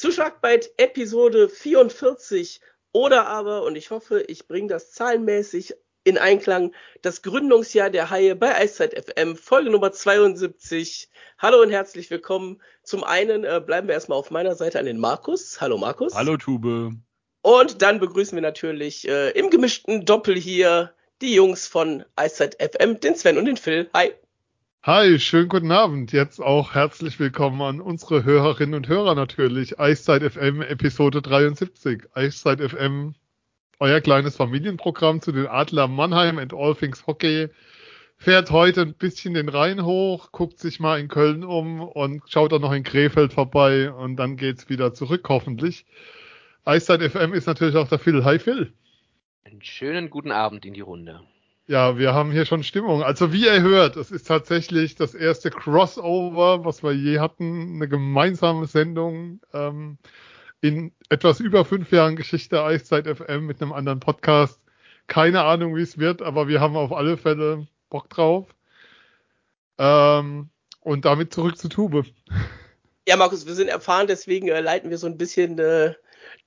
zu Schlagbeit Episode 44 oder aber, und ich hoffe, ich bringe das zahlenmäßig in Einklang, das Gründungsjahr der Haie bei Eiszeit FM, Folge Nummer 72. Hallo und herzlich willkommen. Zum einen äh, bleiben wir erstmal auf meiner Seite an den Markus. Hallo Markus. Hallo Tube. Und dann begrüßen wir natürlich äh, im gemischten Doppel hier die Jungs von Eiszeit FM, den Sven und den Phil. Hi. Hi, schönen guten Abend. Jetzt auch herzlich willkommen an unsere Hörerinnen und Hörer natürlich. Eiszeit FM Episode 73. Eiszeit FM, euer kleines Familienprogramm zu den Adler Mannheim and All Things Hockey. Fährt heute ein bisschen den Rhein hoch, guckt sich mal in Köln um und schaut dann noch in Krefeld vorbei und dann geht's wieder zurück, hoffentlich. Eiszeit FM ist natürlich auch der Phil. Hi Phil. Einen schönen guten Abend in die Runde. Ja, wir haben hier schon Stimmung. Also wie ihr hört, es ist tatsächlich das erste Crossover, was wir je hatten, eine gemeinsame Sendung ähm, in etwas über fünf Jahren Geschichte Eiszeit FM mit einem anderen Podcast. Keine Ahnung, wie es wird, aber wir haben auf alle Fälle Bock drauf. Ähm, und damit zurück zu Tube. Ja, Markus, wir sind erfahren, deswegen äh, leiten wir so ein bisschen äh,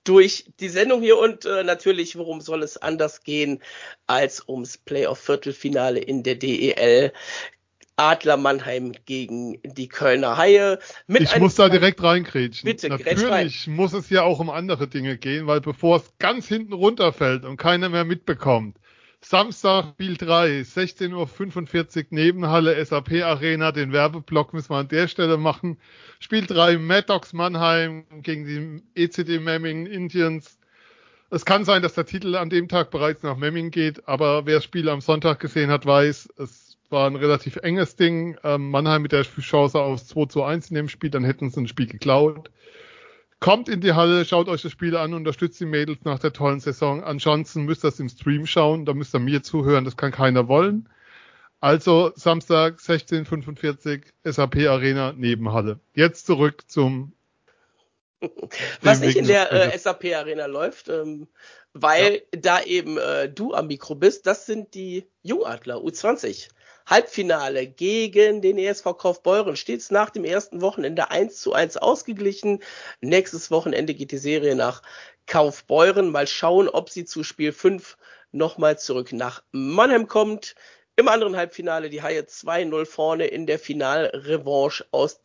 durch die Sendung hier und äh, natürlich, worum soll es anders gehen als ums Playoff-Viertelfinale in der DEL. Adler Mannheim gegen die Kölner Haie. ich muss da direkt reingrätschen. Bitte, Natürlich rein. muss es ja auch um andere Dinge gehen, weil bevor es ganz hinten runterfällt und keiner mehr mitbekommt, Samstag Spiel 3, 16.45 Uhr Nebenhalle SAP Arena. Den Werbeblock müssen wir an der Stelle machen. Spiel 3 Maddox Mannheim gegen die ECD Memmingen Indians. Es kann sein, dass der Titel an dem Tag bereits nach Memmingen geht, aber wer das Spiel am Sonntag gesehen hat, weiß, es war ein relativ enges Ding. Ähm, Mannheim mit der Chance auf 2 zu 1 in dem Spiel, dann hätten sie ein Spiel geklaut. Kommt in die Halle, schaut euch das Spiel an, unterstützt die Mädels nach der tollen Saison. Ansonsten müsst ihr es im Stream schauen, da müsst ihr mir zuhören, das kann keiner wollen. Also Samstag 16.45 SAP Arena Nebenhalle. Jetzt zurück zum Was nicht in der äh, SAP Arena läuft, ähm, weil ja. da eben äh, du am Mikro bist, das sind die Jungadler U20. Halbfinale gegen den ESV Kaufbeuren. Stets nach dem ersten Wochenende 1 zu 1 ausgeglichen. Nächstes Wochenende geht die Serie nach Kaufbeuren. Mal schauen, ob sie zu Spiel 5 nochmal zurück nach Mannheim kommt. Im anderen Halbfinale die Haie 2-0 vorne in der Finalrevanche aus,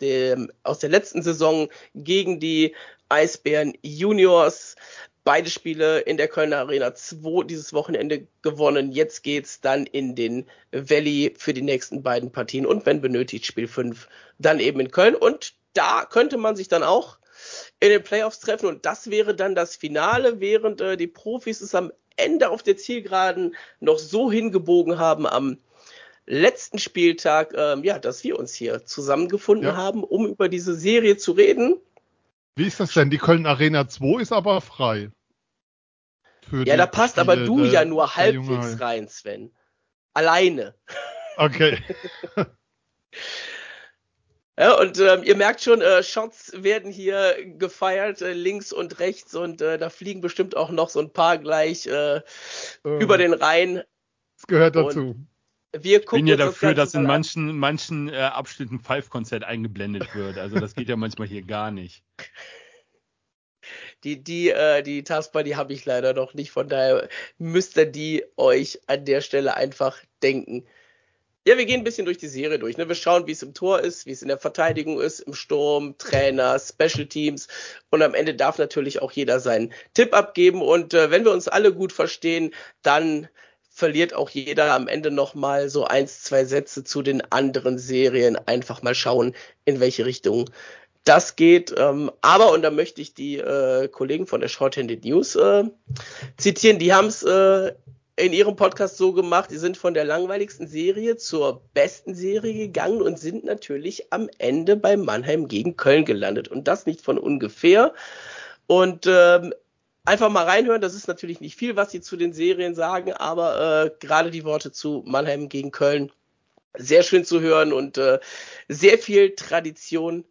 aus der letzten Saison gegen die Eisbären Juniors. Beide Spiele in der Kölner Arena 2 dieses Wochenende gewonnen. Jetzt geht's dann in den Valley für die nächsten beiden Partien und wenn benötigt Spiel 5 dann eben in Köln und da könnte man sich dann auch in den Playoffs treffen und das wäre dann das Finale, während äh, die Profis es am Ende auf der Zielgeraden noch so hingebogen haben am letzten Spieltag, ähm, ja, dass wir uns hier zusammengefunden ja. haben, um über diese Serie zu reden. Wie ist das denn? Die Köln Arena 2 ist aber frei ja, da passt Spiele, aber du der, ja nur halbwegs rein, Sven. Alleine. Okay. ja, und ähm, ihr merkt schon, äh, Shots werden hier gefeiert, äh, links und rechts, und äh, da fliegen bestimmt auch noch so ein paar gleich äh, über den Rhein. Das gehört dazu. Und wir gucken ich bin ja dafür, das dass in manchen, manchen äh, Abschnitten Five-Konzert eingeblendet wird. Also das geht ja manchmal hier gar nicht. Die, die, äh, die Taskbar, die habe ich leider noch nicht. Von daher müsst ihr die euch an der Stelle einfach denken. Ja, wir gehen ein bisschen durch die Serie durch. Ne? Wir schauen, wie es im Tor ist, wie es in der Verteidigung ist, im Sturm, Trainer, Special Teams. Und am Ende darf natürlich auch jeder seinen Tipp abgeben. Und äh, wenn wir uns alle gut verstehen, dann verliert auch jeder am Ende nochmal so eins, zwei Sätze zu den anderen Serien. Einfach mal schauen, in welche Richtung das geht. Ähm, aber, und da möchte ich die äh, Kollegen von der Shorthanded News äh, zitieren, die haben es äh, in ihrem Podcast so gemacht, die sind von der langweiligsten Serie zur besten Serie gegangen und sind natürlich am Ende bei Mannheim gegen Köln gelandet. Und das nicht von ungefähr. Und ähm, einfach mal reinhören. Das ist natürlich nicht viel, was sie zu den Serien sagen, aber äh, gerade die Worte zu Mannheim gegen Köln sehr schön zu hören und äh, sehr viel Tradition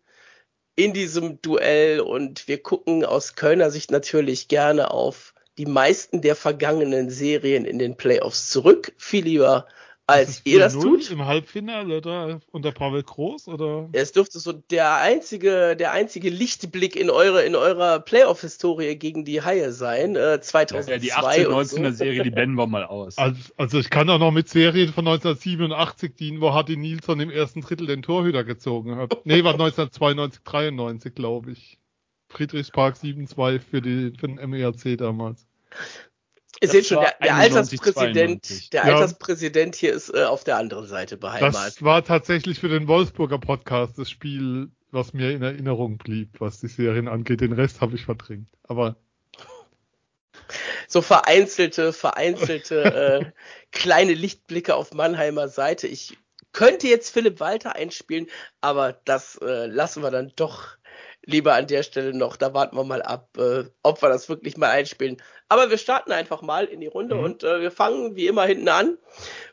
in diesem Duell. Und wir gucken aus Kölner Sicht natürlich gerne auf die meisten der vergangenen Serien in den Playoffs zurück. Viel lieber als ihr das tut. Im Halbfinale da unter Pavel Groß oder? Es dürfte so der einzige, der einzige Lichtblick in eure, in eurer Playoff-Historie gegen die Haie sein. Äh, 2002 ja, die 18, 19er so. Serie, die blenden wir mal aus. Also, also ich kann auch noch mit Serien von 1987 dienen, wo Hardy Nilsson im ersten Drittel den Torhüter gezogen hat. nee, war 1992, 93, glaube ich. Friedrichspark 7-2 für, die, für den MERC damals. Ihr seht schon, der, der Alterspräsident, der ja. Alterspräsident hier ist äh, auf der anderen Seite beheimatet. Das war tatsächlich für den Wolfsburger Podcast das Spiel, was mir in Erinnerung blieb, was die Serien angeht. Den Rest habe ich verdrängt. Aber so vereinzelte, vereinzelte äh, kleine Lichtblicke auf Mannheimer Seite. Ich könnte jetzt Philipp Walter einspielen, aber das äh, lassen wir dann doch lieber an der Stelle noch. Da warten wir mal ab, äh, ob wir das wirklich mal einspielen. Aber wir starten einfach mal in die Runde mhm. und äh, wir fangen wie immer hinten an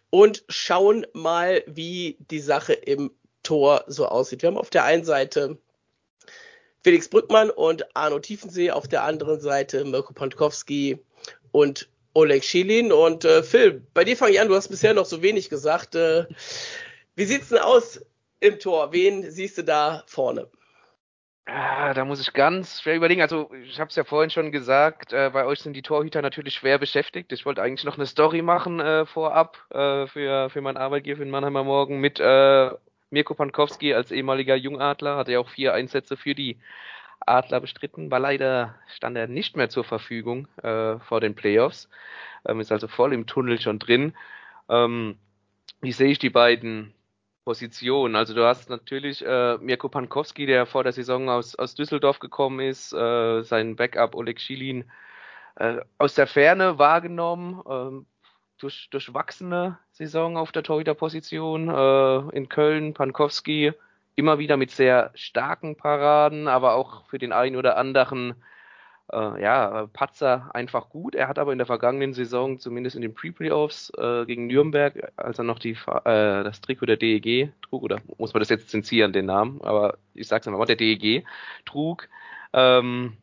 und schauen mal, wie die Sache im Tor so aussieht. Wir haben auf der einen Seite Felix Brückmann und Arno Tiefensee, auf der anderen Seite Mirko Pontkowski und Oleg Schilin. Und äh, Phil, bei dir fange ich an, du hast bisher noch so wenig gesagt. Äh, wie sieht's denn aus im Tor? Wen siehst du da vorne? Ah, da muss ich ganz schwer überlegen. Also, ich habe es ja vorhin schon gesagt, äh, bei euch sind die Torhüter natürlich schwer beschäftigt. Ich wollte eigentlich noch eine Story machen äh, vorab äh, für, für meinen Arbeitgeber in Mannheimer Morgen mit äh, Mirko Pankowski als ehemaliger Jungadler. Hatte ja auch vier Einsätze für die Adler bestritten, war leider stand er nicht mehr zur Verfügung äh, vor den Playoffs. Ähm, ist also voll im Tunnel schon drin. Ähm, wie sehe ich die beiden Position. Also du hast natürlich äh, Mirko Pankowski, der vor der Saison aus, aus Düsseldorf gekommen ist, äh, sein Backup Oleg Schilin äh, aus der Ferne wahrgenommen, äh, durch, durchwachsene Saison auf der Torhüterposition äh, in Köln. Pankowski immer wieder mit sehr starken Paraden, aber auch für den einen oder anderen äh, ja, Patzer einfach gut. Er hat aber in der vergangenen Saison, zumindest in den Pre-Playoffs äh, gegen Nürnberg, als er noch die, äh, das Trikot der DEG trug, oder muss man das jetzt zensieren, den Namen, aber ich sag's mal, der DEG trug, ähm,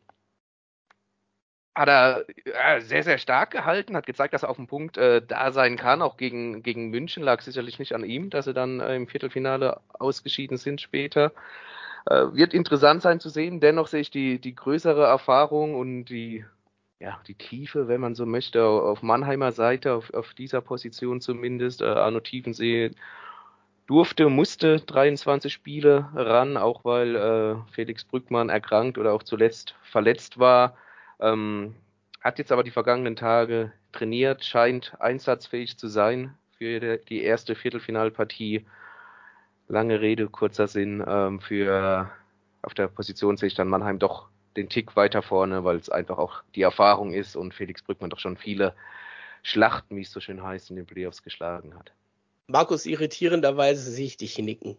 hat er ja, sehr, sehr stark gehalten, hat gezeigt, dass er auf dem Punkt äh, da sein kann. Auch gegen, gegen München lag sicherlich nicht an ihm, dass sie dann äh, im Viertelfinale ausgeschieden sind später. Äh, wird interessant sein zu sehen. Dennoch sehe ich die, die größere Erfahrung und die, ja, die Tiefe, wenn man so möchte, auf Mannheimer Seite, auf, auf dieser Position zumindest. Äh, Arno Tiefensee durfte, musste 23 Spiele ran, auch weil äh, Felix Brückmann erkrankt oder auch zuletzt verletzt war. Ähm, hat jetzt aber die vergangenen Tage trainiert, scheint einsatzfähig zu sein für die erste Viertelfinalpartie lange Rede, kurzer Sinn, ähm, für auf der Position sehe ich dann Mannheim doch den Tick weiter vorne, weil es einfach auch die Erfahrung ist und Felix Brückmann doch schon viele Schlachten, wie es so schön heißt, in den Playoffs geschlagen hat. Markus, irritierenderweise sehe ich dich nicken.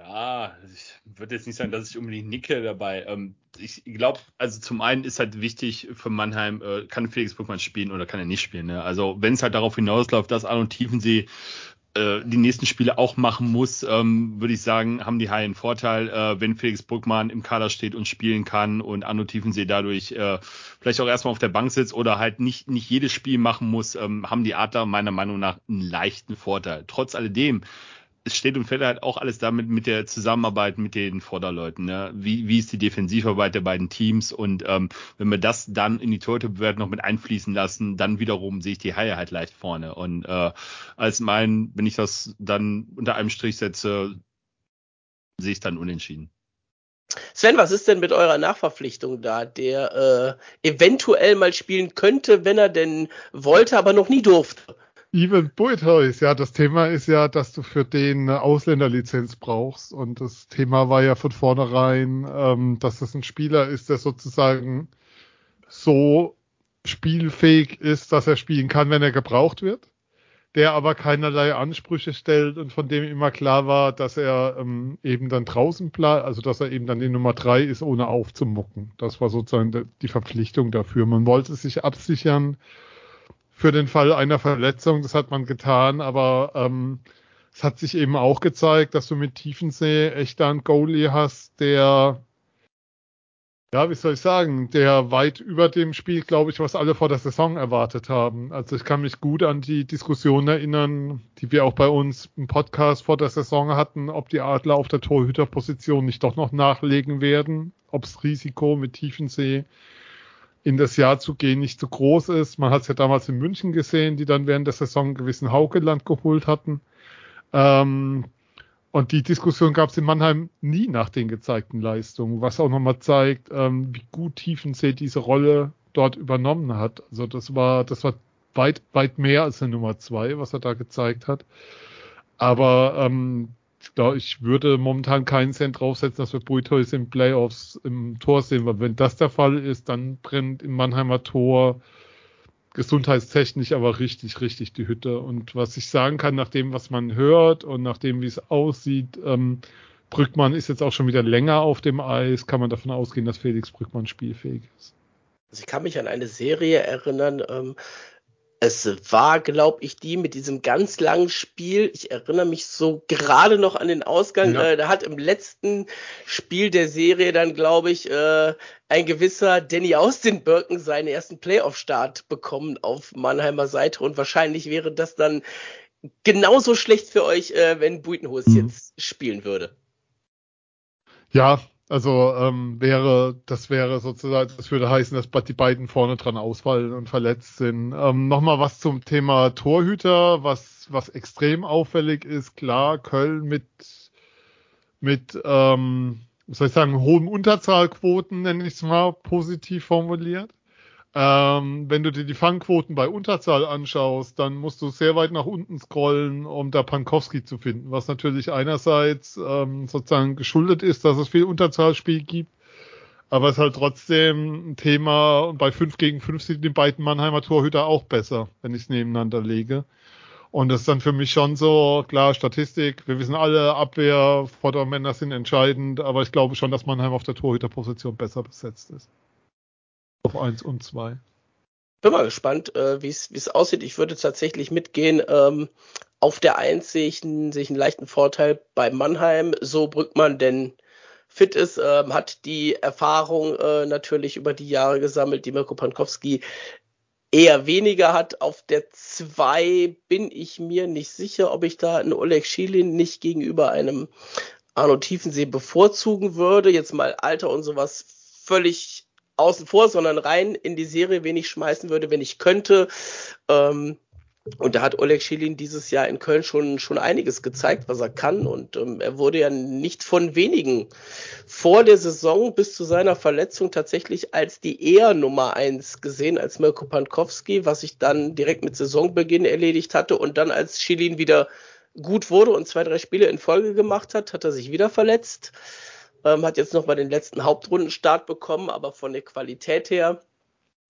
Ja, ich würde jetzt nicht sagen, dass ich unbedingt nicke dabei. Ähm, ich glaube, also zum einen ist halt wichtig für Mannheim, äh, kann Felix Brückmann spielen oder kann er nicht spielen. Ne? Also wenn es halt darauf hinausläuft, dass Arno Tiefensee äh, die nächsten Spiele auch machen muss, ähm, würde ich sagen, haben die einen Vorteil, äh, wenn Felix Bruckmann im Kader steht und spielen kann und Arno Tiefensee dadurch äh, vielleicht auch erstmal auf der Bank sitzt oder halt nicht, nicht jedes Spiel machen muss, ähm, haben die Adler meiner Meinung nach einen leichten Vorteil. Trotz alledem es steht und fällt halt auch alles damit mit der Zusammenarbeit mit den Vorderleuten. Ne? Wie, wie ist die Defensivarbeit der beiden Teams? Und ähm, wenn wir das dann in die Torhüterbewertung noch mit einfließen lassen, dann wiederum sehe ich die Haie halt leicht vorne. Und äh, als mein, wenn ich das dann unter einem Strich setze, sehe ich dann unentschieden. Sven, was ist denn mit eurer Nachverpflichtung da, der äh, eventuell mal spielen könnte, wenn er denn wollte, aber noch nie durfte? Even Buithuis, ja, das Thema ist ja, dass du für den eine Ausländerlizenz brauchst. Und das Thema war ja von vornherein, ähm, dass das ein Spieler ist, der sozusagen so spielfähig ist, dass er spielen kann, wenn er gebraucht wird. der aber keinerlei Ansprüche stellt und von dem immer klar war, dass er ähm, eben dann draußen bleibt, also dass er eben dann die Nummer drei ist, ohne aufzumucken. Das war sozusagen die Verpflichtung dafür. Man wollte sich absichern für den Fall einer Verletzung, das hat man getan, aber ähm, es hat sich eben auch gezeigt, dass du mit Tiefensee echt einen Goalie hast, der ja, wie soll ich sagen, der weit über dem Spiel, glaube ich, was alle vor der Saison erwartet haben. Also ich kann mich gut an die Diskussion erinnern, die wir auch bei uns im Podcast vor der Saison hatten, ob die Adler auf der Torhüterposition nicht doch noch nachlegen werden, ob das Risiko mit Tiefensee in das Jahr zu gehen nicht zu groß ist. Man hat es ja damals in München gesehen, die dann während der Saison einen gewissen Haukeland geholt hatten. Ähm, und die Diskussion gab es in Mannheim nie nach den gezeigten Leistungen, was auch nochmal zeigt, ähm, wie gut Tiefensee diese Rolle dort übernommen hat. Also das war, das war weit, weit mehr als eine Nummer zwei, was er da gezeigt hat. Aber ähm, ich würde momentan keinen Cent draufsetzen, dass wir Buitois im Playoffs im Tor sehen, weil wenn das der Fall ist, dann brennt im Mannheimer Tor gesundheitstechnisch aber richtig, richtig die Hütte. Und was ich sagen kann, nach dem, was man hört und nach dem, wie es aussieht, ähm, Brückmann ist jetzt auch schon wieder länger auf dem Eis, kann man davon ausgehen, dass Felix Brückmann spielfähig ist. Also ich kann mich an eine Serie erinnern, ähm, es war, glaube ich, die mit diesem ganz langen Spiel. Ich erinnere mich so gerade noch an den Ausgang. Ja. Äh, da hat im letzten Spiel der Serie dann, glaube ich, äh, ein gewisser Danny Austin Birken seinen ersten Playoff-Start bekommen auf Mannheimer Seite. Und wahrscheinlich wäre das dann genauso schlecht für euch, äh, wenn Buitenhus mhm. jetzt spielen würde. Ja, also ähm, wäre, das wäre sozusagen, das würde heißen, dass die beiden vorne dran ausfallen und verletzt sind. Ähm, Nochmal was zum Thema Torhüter, was, was extrem auffällig ist. Klar, Köln mit, mit ähm, was soll ich sagen, hohen Unterzahlquoten, nenne ich es mal, positiv formuliert. Ähm, wenn du dir die Fangquoten bei Unterzahl anschaust, dann musst du sehr weit nach unten scrollen, um da Pankowski zu finden, was natürlich einerseits ähm, sozusagen geschuldet ist, dass es viel Unterzahlspiel gibt, aber es ist halt trotzdem ein Thema und bei 5 gegen 5 sind die beiden Mannheimer Torhüter auch besser, wenn ich es nebeneinander lege. Und das ist dann für mich schon so, klar, Statistik, wir wissen alle, Abwehr, Vordermänner sind entscheidend, aber ich glaube schon, dass Mannheim auf der Torhüterposition besser besetzt ist. Auf 1 und 2. Bin mal gespannt, äh, wie es aussieht. Ich würde tatsächlich mitgehen. Ähm, auf der 1 sehe ich, einen, sehe ich einen leichten Vorteil bei Mannheim, so Brückmann denn fit ist, ähm, hat die Erfahrung äh, natürlich über die Jahre gesammelt, die Mirko Pankowski eher weniger hat. Auf der 2 bin ich mir nicht sicher, ob ich da einen Oleg Schilin nicht gegenüber einem Arno Tiefensee bevorzugen würde. Jetzt mal Alter und sowas völlig außen vor, sondern rein in die Serie, wen ich schmeißen würde, wenn ich könnte. Ähm, und da hat Oleg Schilin dieses Jahr in Köln schon, schon einiges gezeigt, was er kann. Und ähm, er wurde ja nicht von wenigen vor der Saison bis zu seiner Verletzung tatsächlich als die eher Nummer eins gesehen, als Mirko Pankowski, was sich dann direkt mit Saisonbeginn erledigt hatte. Und dann als Schilin wieder gut wurde und zwei, drei Spiele in Folge gemacht hat, hat er sich wieder verletzt. Ähm, hat jetzt noch mal den letzten Hauptrundenstart bekommen, aber von der Qualität her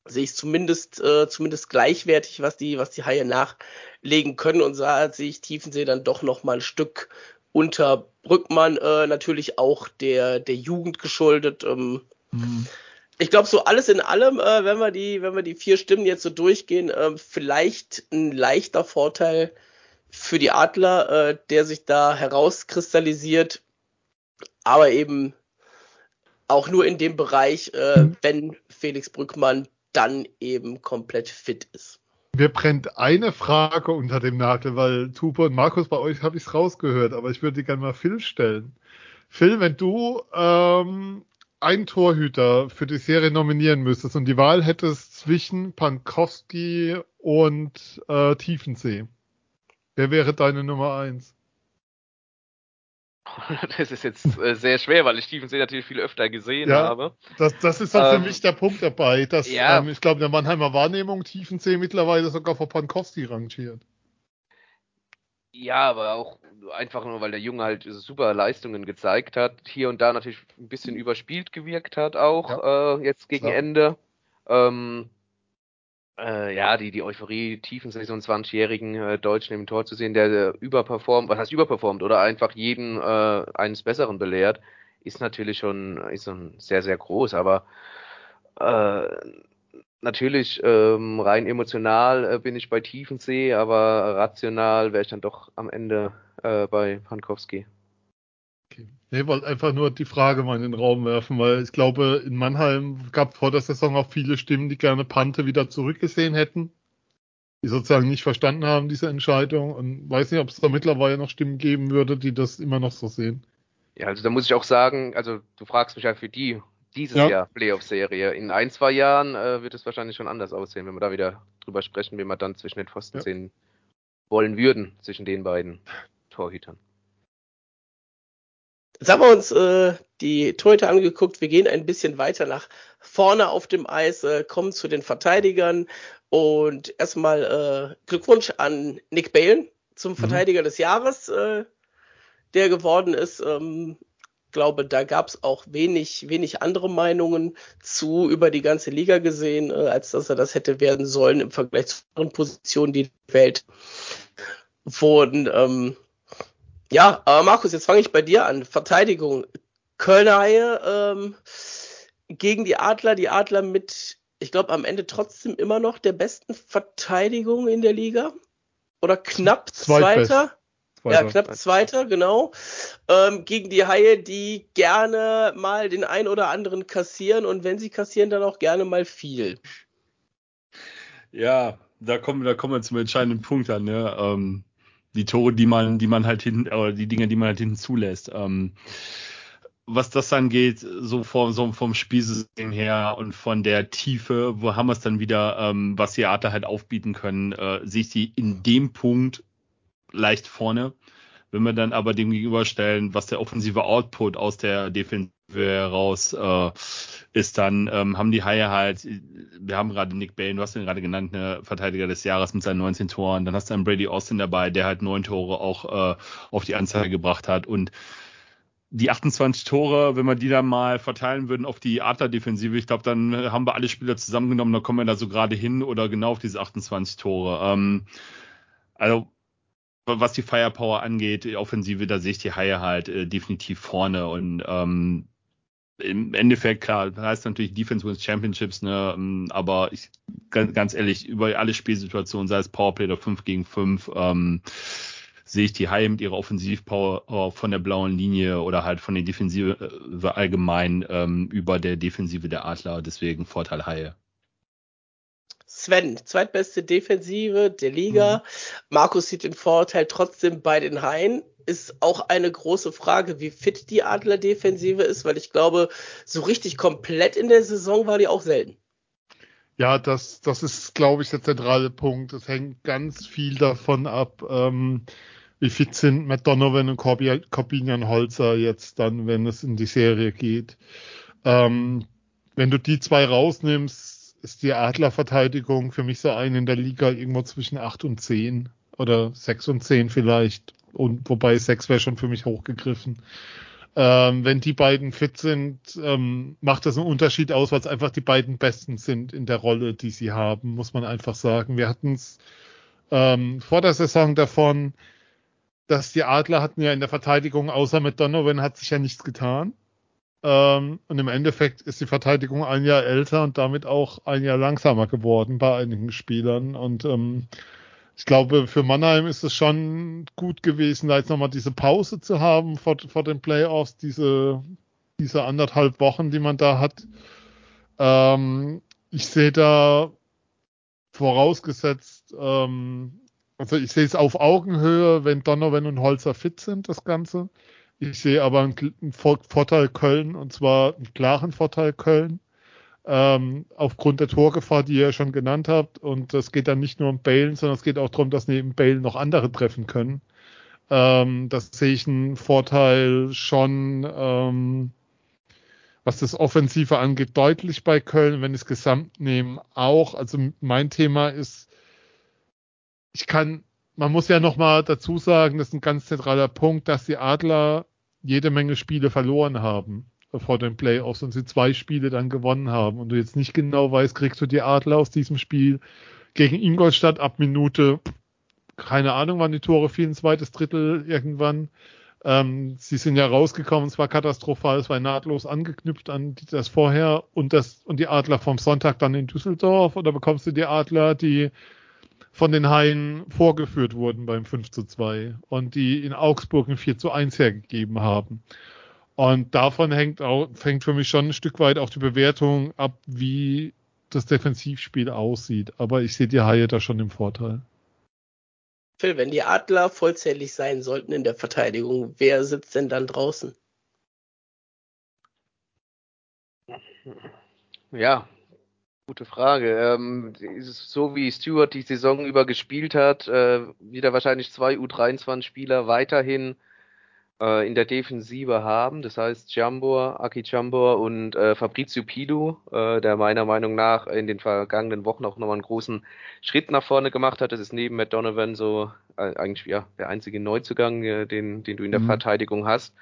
sehe ich zumindest, äh, zumindest gleichwertig, was die, was die Haie nachlegen können und sah, sehe ich Tiefensee dann doch noch mal ein Stück unter Brückmann, äh, natürlich auch der, der Jugend geschuldet. Ähm, mhm. Ich glaube, so alles in allem, äh, wenn wir die, wenn wir die vier Stimmen jetzt so durchgehen, äh, vielleicht ein leichter Vorteil für die Adler, äh, der sich da herauskristallisiert aber eben auch nur in dem Bereich, äh, mhm. wenn Felix Brückmann dann eben komplett fit ist. Mir brennt eine Frage unter dem Nagel, weil Tupo und Markus, bei euch habe ich es rausgehört, aber ich würde die gerne mal Phil stellen. Phil, wenn du ähm, einen Torhüter für die Serie nominieren müsstest und die Wahl hättest zwischen Pankowski und äh, Tiefensee, wer wäre deine Nummer eins? Das ist jetzt äh, sehr schwer, weil ich Tiefensee natürlich viel öfter gesehen ja, habe. Das, das ist auch ähm, für mich der Punkt dabei, dass ja, ähm, ich glaube, in der Mannheimer Wahrnehmung Tiefensee mittlerweile sogar vor Pankowski rangiert. Ja, aber auch einfach nur, weil der Junge halt super Leistungen gezeigt hat. Hier und da natürlich ein bisschen überspielt gewirkt hat, auch ja, äh, jetzt gegen klar. Ende. Ähm, äh, ja, die, die Euphorie tiefen so 20-jährigen äh, Deutschen im Tor zu sehen, der, der überperformt, was heißt überperformt, oder einfach jeden äh, eines Besseren belehrt, ist natürlich schon, ist schon sehr, sehr groß, aber äh, natürlich ähm, rein emotional äh, bin ich bei Tiefensee, aber rational wäre ich dann doch am Ende äh, bei Pankowski. Okay. Nee, wollte einfach nur die Frage mal in den Raum werfen, weil ich glaube, in Mannheim gab vor der Saison auch viele Stimmen, die gerne Pante wieder zurückgesehen hätten, die sozusagen nicht verstanden haben, diese Entscheidung. Und weiß nicht, ob es da mittlerweile noch Stimmen geben würde, die das immer noch so sehen. Ja, also da muss ich auch sagen, also du fragst mich ja für die dieses ja. Jahr Playoff-Serie. In ein, zwei Jahren äh, wird es wahrscheinlich schon anders aussehen, wenn wir da wieder drüber sprechen, wie wir dann zwischen den Pfosten ja. sehen wollen würden, zwischen den beiden Torhütern. Jetzt haben wir uns äh, die Torhüter angeguckt. Wir gehen ein bisschen weiter nach vorne auf dem Eis, äh, kommen zu den Verteidigern. Und erstmal äh, Glückwunsch an Nick Balen zum mhm. Verteidiger mhm. des Jahres, äh, der geworden ist. Ähm, glaube, da gab es auch wenig, wenig andere Meinungen zu über die ganze Liga gesehen, äh, als dass er das hätte werden sollen im Vergleich zu anderen Positionen, die Welt wurden. Ähm, ja, aber Markus, jetzt fange ich bei dir an. Verteidigung. Kölner Haie ähm, gegen die Adler. Die Adler mit, ich glaube, am Ende trotzdem immer noch der besten Verteidigung in der Liga. Oder knapp Zweiter. Zweiter. Ja, knapp Zweiter, genau. Ähm, gegen die Haie, die gerne mal den ein oder anderen kassieren und wenn sie kassieren, dann auch gerne mal viel. Ja, da kommen, da kommen wir zum entscheidenden Punkt an. Ne? Ähm, die Tore, die man, die man halt hinten, oder die Dinge, die man halt hinten zulässt. Ähm, was das angeht, so vom, so vom Spielsystem her und von der Tiefe, wo haben wir es dann wieder, ähm, was die Theater halt aufbieten können, äh, sehe ich die in dem Punkt leicht vorne. Wenn wir dann aber dem gegenüberstellen, was der offensive Output aus der Defensive heraus äh, ist, dann ähm, haben die Haie halt, wir haben gerade Nick Bain, du hast ihn gerade genannt, ne, Verteidiger des Jahres mit seinen 19 Toren. Dann hast du einen Brady Austin dabei, der halt neun Tore auch äh, auf die Anzeige gebracht hat. Und die 28 Tore, wenn wir die dann mal verteilen würden auf die Adler-Defensive, ich glaube, dann haben wir alle Spieler zusammengenommen, dann kommen wir da so gerade hin oder genau auf diese 28 Tore. Ähm, also was die Firepower angeht, die Offensive, da sehe ich die Haie halt äh, definitiv vorne und ähm, im Endeffekt, klar, das heißt natürlich Defense wins Championships, ne, ähm, aber ich, ganz, ehrlich, über alle Spielsituationen, sei es Powerplay oder 5 gegen 5, ähm, sehe ich die Haie mit ihrer Offensivpower von der blauen Linie oder halt von der Defensive allgemein ähm, über der Defensive der Adler, deswegen Vorteil Haie. Sven, zweitbeste Defensive der Liga. Mhm. Markus sieht den Vorteil trotzdem bei den Haien. Ist auch eine große Frage, wie fit die Adler-Defensive ist, weil ich glaube, so richtig komplett in der Saison war die auch selten. Ja, das, das ist, glaube ich, der zentrale Punkt. Es hängt ganz viel davon ab, ähm, wie fit sind Matt Donovan und Corbinian Holzer jetzt dann, wenn es in die Serie geht. Ähm, wenn du die zwei rausnimmst, ist die Adlerverteidigung für mich so eine in der Liga irgendwo zwischen 8 und 10 oder 6 und 10 vielleicht. Und wobei 6 wäre schon für mich hochgegriffen. Ähm, wenn die beiden fit sind, ähm, macht das einen Unterschied aus, weil es einfach die beiden Besten sind in der Rolle, die sie haben, muss man einfach sagen. Wir hatten es ähm, vor der Saison davon, dass die Adler hatten ja in der Verteidigung, außer mit Donovan, hat sich ja nichts getan. Ähm, und im Endeffekt ist die Verteidigung ein Jahr älter und damit auch ein Jahr langsamer geworden bei einigen Spielern. Und ähm, ich glaube, für Mannheim ist es schon gut gewesen, da jetzt nochmal diese Pause zu haben vor, vor den Playoffs, diese, diese anderthalb Wochen, die man da hat. Ähm, ich sehe da vorausgesetzt, ähm, also ich sehe es auf Augenhöhe, wenn Donovan und Holzer fit sind, das Ganze. Ich sehe aber einen Vorteil Köln und zwar einen klaren Vorteil Köln. Ähm, aufgrund der Torgefahr, die ihr schon genannt habt. Und es geht dann nicht nur um Balen, sondern es geht auch darum, dass neben Balen noch andere treffen können. Ähm, das sehe ich einen Vorteil schon, ähm, was das Offensive angeht, deutlich bei Köln, wenn ich es gesamt nehme, auch. Also mein Thema ist, ich kann, man muss ja nochmal dazu sagen, das ist ein ganz zentraler Punkt, dass die Adler jede Menge Spiele verloren haben. vor den Playoffs und sie zwei Spiele dann gewonnen haben und du jetzt nicht genau weißt, kriegst du die Adler aus diesem Spiel gegen Ingolstadt ab Minute, keine Ahnung, wann die Tore fielen, zweites Drittel irgendwann. Ähm, sie sind ja rausgekommen, es war katastrophal, es war nahtlos angeknüpft an das vorher und das und die Adler vom Sonntag dann in Düsseldorf oder bekommst du die Adler, die von den Haien vorgeführt wurden beim 5 zu 2 und die in Augsburg ein 4 zu 1 hergegeben haben. Und davon hängt auch, fängt für mich schon ein Stück weit auch die Bewertung ab, wie das Defensivspiel aussieht. Aber ich sehe die Haie da schon im Vorteil. Phil, wenn die Adler vollzählig sein sollten in der Verteidigung, wer sitzt denn dann draußen? Ja, Gute Frage. Ähm, so wie Stewart die Saison über gespielt hat, äh, wieder wahrscheinlich zwei U23-Spieler weiterhin äh, in der Defensive haben. Das heißt Jambor, Aki Jambor und äh, Fabrizio Pidu, äh, der meiner Meinung nach in den vergangenen Wochen auch nochmal einen großen Schritt nach vorne gemacht hat. Das ist neben Matt Donovan so äh, eigentlich ja der einzige Neuzugang, äh, den, den du in der mhm. Verteidigung hast.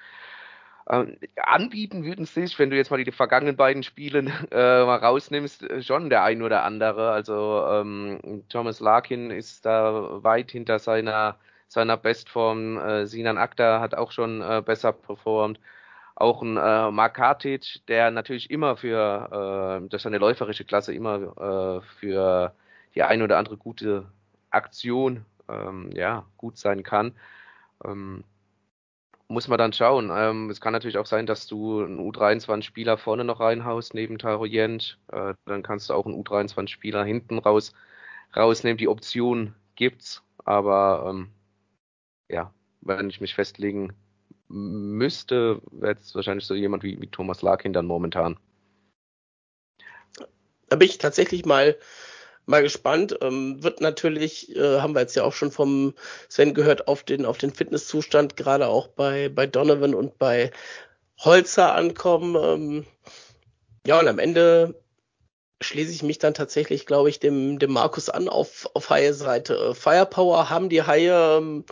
Ähm, anbieten würden sich, wenn du jetzt mal die vergangenen beiden Spiele äh, mal rausnimmst, äh, schon der ein oder andere. Also ähm, Thomas Larkin ist da weit hinter seiner seiner Bestform. Äh, Sinan Akta hat auch schon äh, besser performt. Auch ein äh, Markatic, der natürlich immer für, äh, durch seine läuferische Klasse immer äh, für die ein oder andere gute Aktion ähm, ja gut sein kann. Ähm, muss man dann schauen. Ähm, es kann natürlich auch sein, dass du einen U23-Spieler vorne noch reinhaust, neben Taro Jent. Äh, dann kannst du auch einen U23-Spieler hinten raus rausnehmen. Die Option gibt's, aber ähm, ja, wenn ich mich festlegen müsste, wäre es wahrscheinlich so jemand wie, wie Thomas Larkin dann momentan. Da bin ich tatsächlich mal mal gespannt. Ähm, wird natürlich, äh, haben wir jetzt ja auch schon vom Sven gehört, auf den, auf den Fitnesszustand, gerade auch bei, bei Donovan und bei Holzer ankommen. Ähm, ja, und am Ende schließe ich mich dann tatsächlich, glaube ich, dem, dem Markus an auf, auf Haie-Seite. Äh, Firepower haben die Haie. Ähm,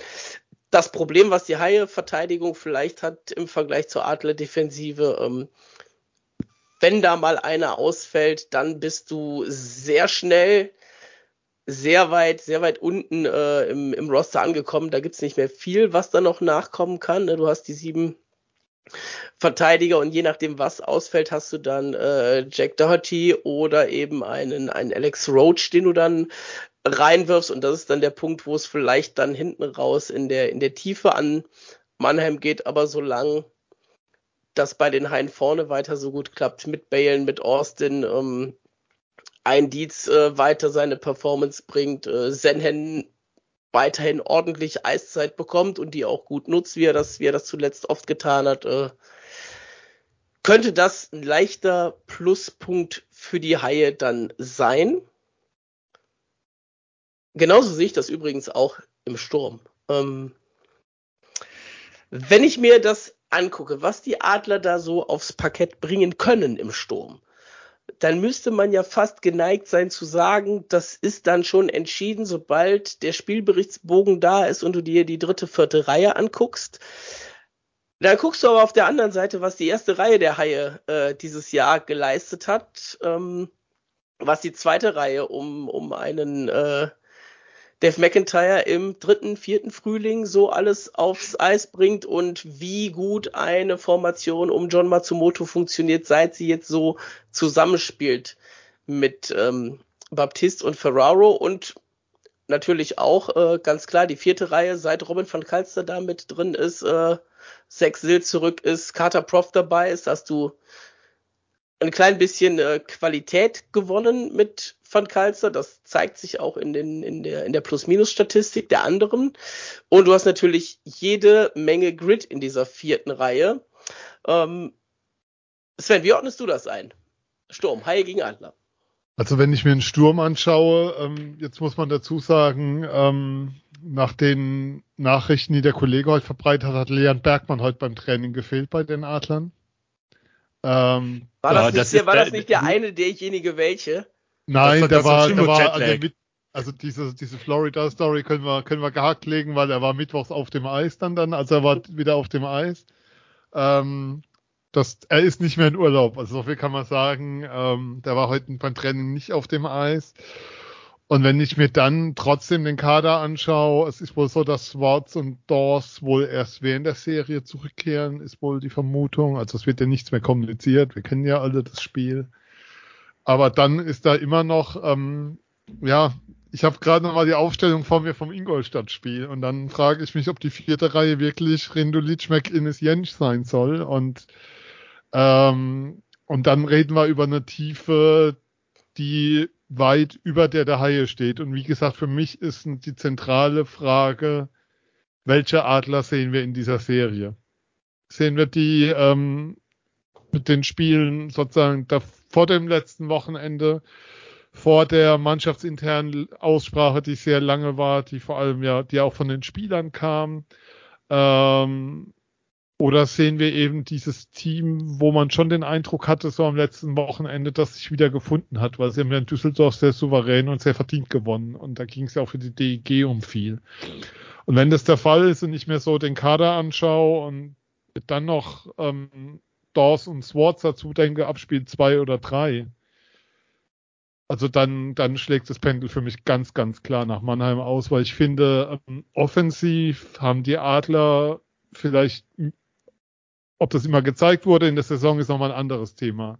das Problem, was die Haie-Verteidigung vielleicht hat im Vergleich zur Adler-Defensive, ähm, wenn da mal einer ausfällt, dann bist du sehr schnell sehr weit, sehr weit unten äh, im, im Roster angekommen. Da gibt's nicht mehr viel, was da noch nachkommen kann. Ne? Du hast die sieben Verteidiger und je nachdem, was ausfällt, hast du dann äh, Jack Doherty oder eben einen, einen Alex Roach, den du dann reinwirfst. Und das ist dann der Punkt, wo es vielleicht dann hinten raus in der, in der Tiefe an Mannheim geht. Aber solange das bei den Haien vorne weiter so gut klappt, mit Balen, mit Austin, ähm, ein Dietz äh, weiter seine Performance bringt, äh, Senhen weiterhin ordentlich Eiszeit bekommt und die auch gut nutzt, wie er das, wie er das zuletzt oft getan hat, äh, könnte das ein leichter Pluspunkt für die Haie dann sein. Genauso sehe ich das übrigens auch im Sturm. Ähm, wenn ich mir das angucke, was die Adler da so aufs Parkett bringen können im Sturm, dann müsste man ja fast geneigt sein zu sagen, das ist dann schon entschieden, sobald der Spielberichtsbogen da ist und du dir die dritte, vierte Reihe anguckst. Da guckst du aber auf der anderen Seite, was die erste Reihe der Haie äh, dieses Jahr geleistet hat, ähm, was die zweite Reihe um, um einen äh, Dave McIntyre im dritten, vierten Frühling so alles aufs Eis bringt und wie gut eine Formation um John Matsumoto funktioniert, seit sie jetzt so zusammenspielt mit ähm, Baptiste und Ferraro und natürlich auch äh, ganz klar die vierte Reihe, seit Robin van Kalster da mit drin ist, äh, Sex Sill zurück ist, Carter Prof dabei ist, hast du ein klein bisschen äh, Qualität gewonnen mit Van Kalster. Das zeigt sich auch in, den, in der, in der Plus-Minus-Statistik der anderen. Und du hast natürlich jede Menge Grid in dieser vierten Reihe. Ähm, Sven, wie ordnest du das ein? Sturm, Haie gegen Adler. Also wenn ich mir einen Sturm anschaue, ähm, jetzt muss man dazu sagen, ähm, nach den Nachrichten, die der Kollege heute verbreitet hat, hat Leon Bergmann heute beim Training gefehlt bei den Adlern. Ähm, war das, nicht, das der, war das nicht der eine, derjenige welche? Nein, war, der war, der war also, mit, also diese, diese Florida-Story können wir, können wir gehackt legen, weil er war mittwochs auf dem Eis dann, dann also er war wieder auf dem Eis. Ähm, das, er ist nicht mehr in Urlaub. Also so viel kann man sagen. Ähm, der war heute beim Training nicht auf dem Eis. Und wenn ich mir dann trotzdem den Kader anschaue, es ist wohl so, dass Swartz und Dawes wohl erst während der Serie zurückkehren, ist wohl die Vermutung. Also es wird ja nichts mehr kommuniziert. Wir kennen ja alle das Spiel. Aber dann ist da immer noch, ähm, ja, ich habe gerade nochmal die Aufstellung vor mir vom Ingolstadt-Spiel und dann frage ich mich, ob die vierte Reihe wirklich Rendulic, McInnes, Jensch sein soll und ähm, und dann reden wir über eine Tiefe, die weit über der der Haie steht. Und wie gesagt, für mich ist die zentrale Frage, welche Adler sehen wir in dieser Serie? Sehen wir die ähm, mit den Spielen sozusagen da, vor dem letzten Wochenende, vor der mannschaftsinternen Aussprache, die sehr lange war, die vor allem ja, die auch von den Spielern kam, ähm, oder sehen wir eben dieses Team, wo man schon den Eindruck hatte, so am letzten Wochenende, dass sich wieder gefunden hat, weil sie haben ja in Düsseldorf sehr souverän und sehr verdient gewonnen. Und da ging es ja auch für die DEG um viel. Und wenn das der Fall ist und ich mir so den Kader anschaue und dann noch ähm, Dawes und Swartz dazu denke, ab Spiel zwei oder drei, also dann, dann schlägt das Pendel für mich ganz, ganz klar nach Mannheim aus, weil ich finde, ähm, offensiv haben die Adler vielleicht ob das immer gezeigt wurde in der Saison, ist nochmal ein anderes Thema.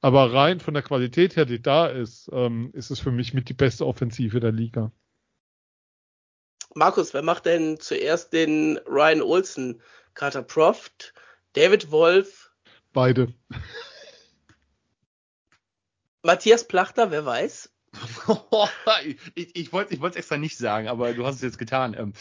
Aber rein von der Qualität her, die da ist, ähm, ist es für mich mit die beste Offensive der Liga. Markus, wer macht denn zuerst den Ryan Olsen? Carter Proft, David Wolf? Beide. Matthias Plachter, wer weiß? Ich ich wollte es extra nicht sagen, aber du hast es jetzt getan. Ähm,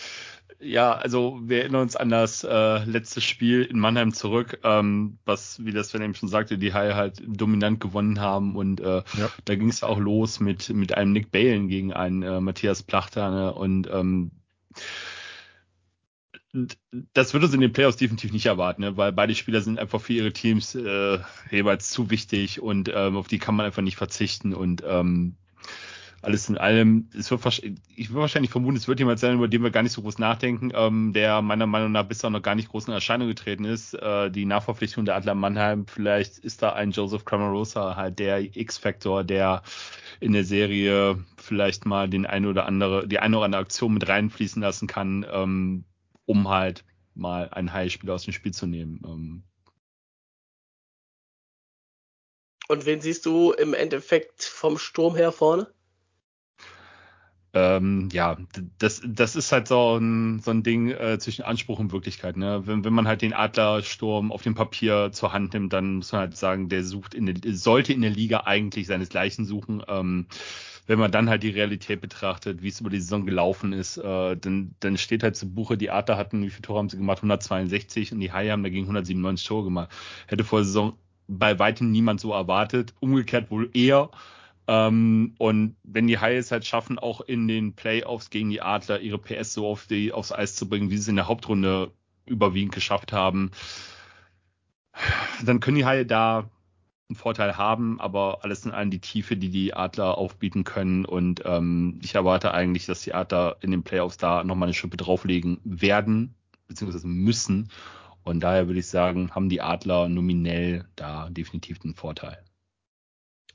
ja, also wir erinnern uns an das äh, letzte Spiel in Mannheim zurück, ähm, was, wie das Sven eben schon sagte, die Haie halt dominant gewonnen haben und äh, ja. da ging es auch los mit mit einem Nick Balen gegen einen äh, Matthias Plachter ne? und ähm, das würde uns in den Playoffs definitiv nicht erwarten, ne? weil beide Spieler sind einfach für ihre Teams äh, jeweils zu wichtig und ähm, auf die kann man einfach nicht verzichten und ähm, alles in allem, es wird ich würde wahrscheinlich vermuten, es wird jemand sein, über den wir gar nicht so groß nachdenken, ähm, der meiner Meinung nach bisher noch gar nicht groß in Erscheinung getreten ist. Äh, die Nachverpflichtung der Adler Mannheim, vielleicht ist da ein Joseph Cramarosa halt der X-Faktor, der in der Serie vielleicht mal den eine oder andere, die eine oder andere Aktion mit reinfließen lassen kann, ähm, um halt mal ein Heilspieler aus dem Spiel zu nehmen. Ähm, und wen siehst du im Endeffekt vom Sturm her vorne? ähm, ja, das, das ist halt so ein, so ein Ding äh, zwischen Anspruch und Wirklichkeit. Ne? Wenn, wenn man halt den Adlersturm auf dem Papier zur Hand nimmt, dann muss man halt sagen, der sucht in der, sollte in der Liga eigentlich seinesgleichen suchen. Ähm, wenn man dann halt die Realität betrachtet, wie es über die Saison gelaufen ist, äh, dann, dann steht halt zu Buche, die Adler hatten, wie viele Tore haben sie gemacht? 162 und die Haie haben dagegen 197 Tore gemacht. Hätte vor der Saison bei weitem niemand so erwartet. Umgekehrt wohl eher. Ähm, und wenn die Haie es halt schaffen, auch in den Playoffs gegen die Adler ihre PS so auf die, aufs Eis zu bringen, wie sie es in der Hauptrunde überwiegend geschafft haben, dann können die Haie da einen Vorteil haben, aber alles in allem die Tiefe, die die Adler aufbieten können. Und ähm, ich erwarte eigentlich, dass die Adler in den Playoffs da nochmal eine Schippe drauflegen werden, beziehungsweise müssen. Und daher würde ich sagen, haben die Adler nominell da definitiv einen Vorteil.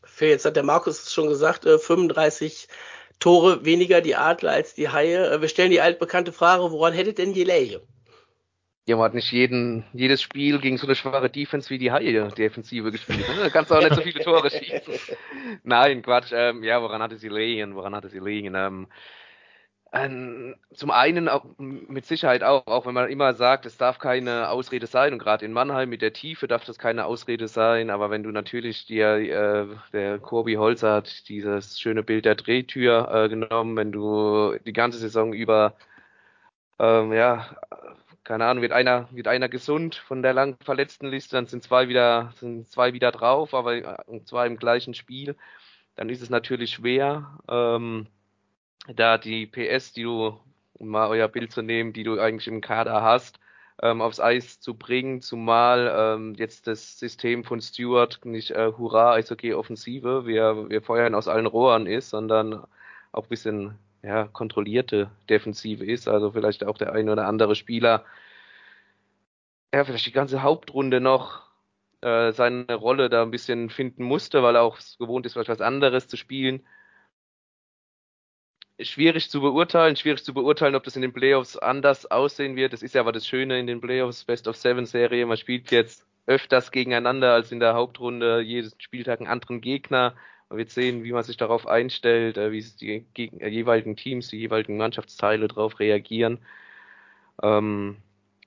Phil, jetzt hat der Markus schon gesagt, 35 äh, Tore weniger die Adler als die Haie. Äh, wir stellen die altbekannte Frage, woran hättet denn die Laie? Ja, man hat nicht jeden, jedes Spiel gegen so eine schwache Defense wie die Haie Defensive gespielt. Ne? Da kannst du auch nicht so viele Tore schießen. Nein, Quatsch. Ähm, ja, woran hatte sie liegen? Woran hatte sie liegen? Ähm, ähm, zum einen auch, mit Sicherheit auch, auch wenn man immer sagt, es darf keine Ausrede sein und gerade in Mannheim mit der Tiefe darf das keine Ausrede sein, aber wenn du natürlich dir, äh, der Corby Holzer hat dieses schöne Bild der Drehtür äh, genommen, wenn du die ganze Saison über, ähm, ja, keine Ahnung, wird einer, wird einer gesund von der langen Verletztenliste, dann sind zwei wieder, sind zwei wieder drauf, aber äh, zwei im gleichen Spiel, dann ist es natürlich schwer, ähm, da die PS, die du, um mal euer Bild zu nehmen, die du eigentlich im Kader hast, ähm, aufs Eis zu bringen, zumal ähm, jetzt das System von Stewart nicht äh, Hurra Eishockey Offensive, wir, wir feuern aus allen Rohren ist, sondern auch ein bisschen ja, kontrollierte Defensive ist, also vielleicht auch der ein oder andere Spieler ja, vielleicht die ganze Hauptrunde noch äh, seine Rolle da ein bisschen finden musste, weil er auch gewohnt ist, etwas anderes zu spielen. Schwierig zu beurteilen, schwierig zu beurteilen, ob das in den Playoffs anders aussehen wird. Das ist ja aber das Schöne in den Playoffs, Best of Seven Serie. Man spielt jetzt öfters gegeneinander als in der Hauptrunde, jeden Spieltag einen anderen Gegner. Man wird sehen, wie man sich darauf einstellt, äh, wie die äh, jeweiligen Teams, die jeweiligen Mannschaftsteile darauf reagieren. Ähm,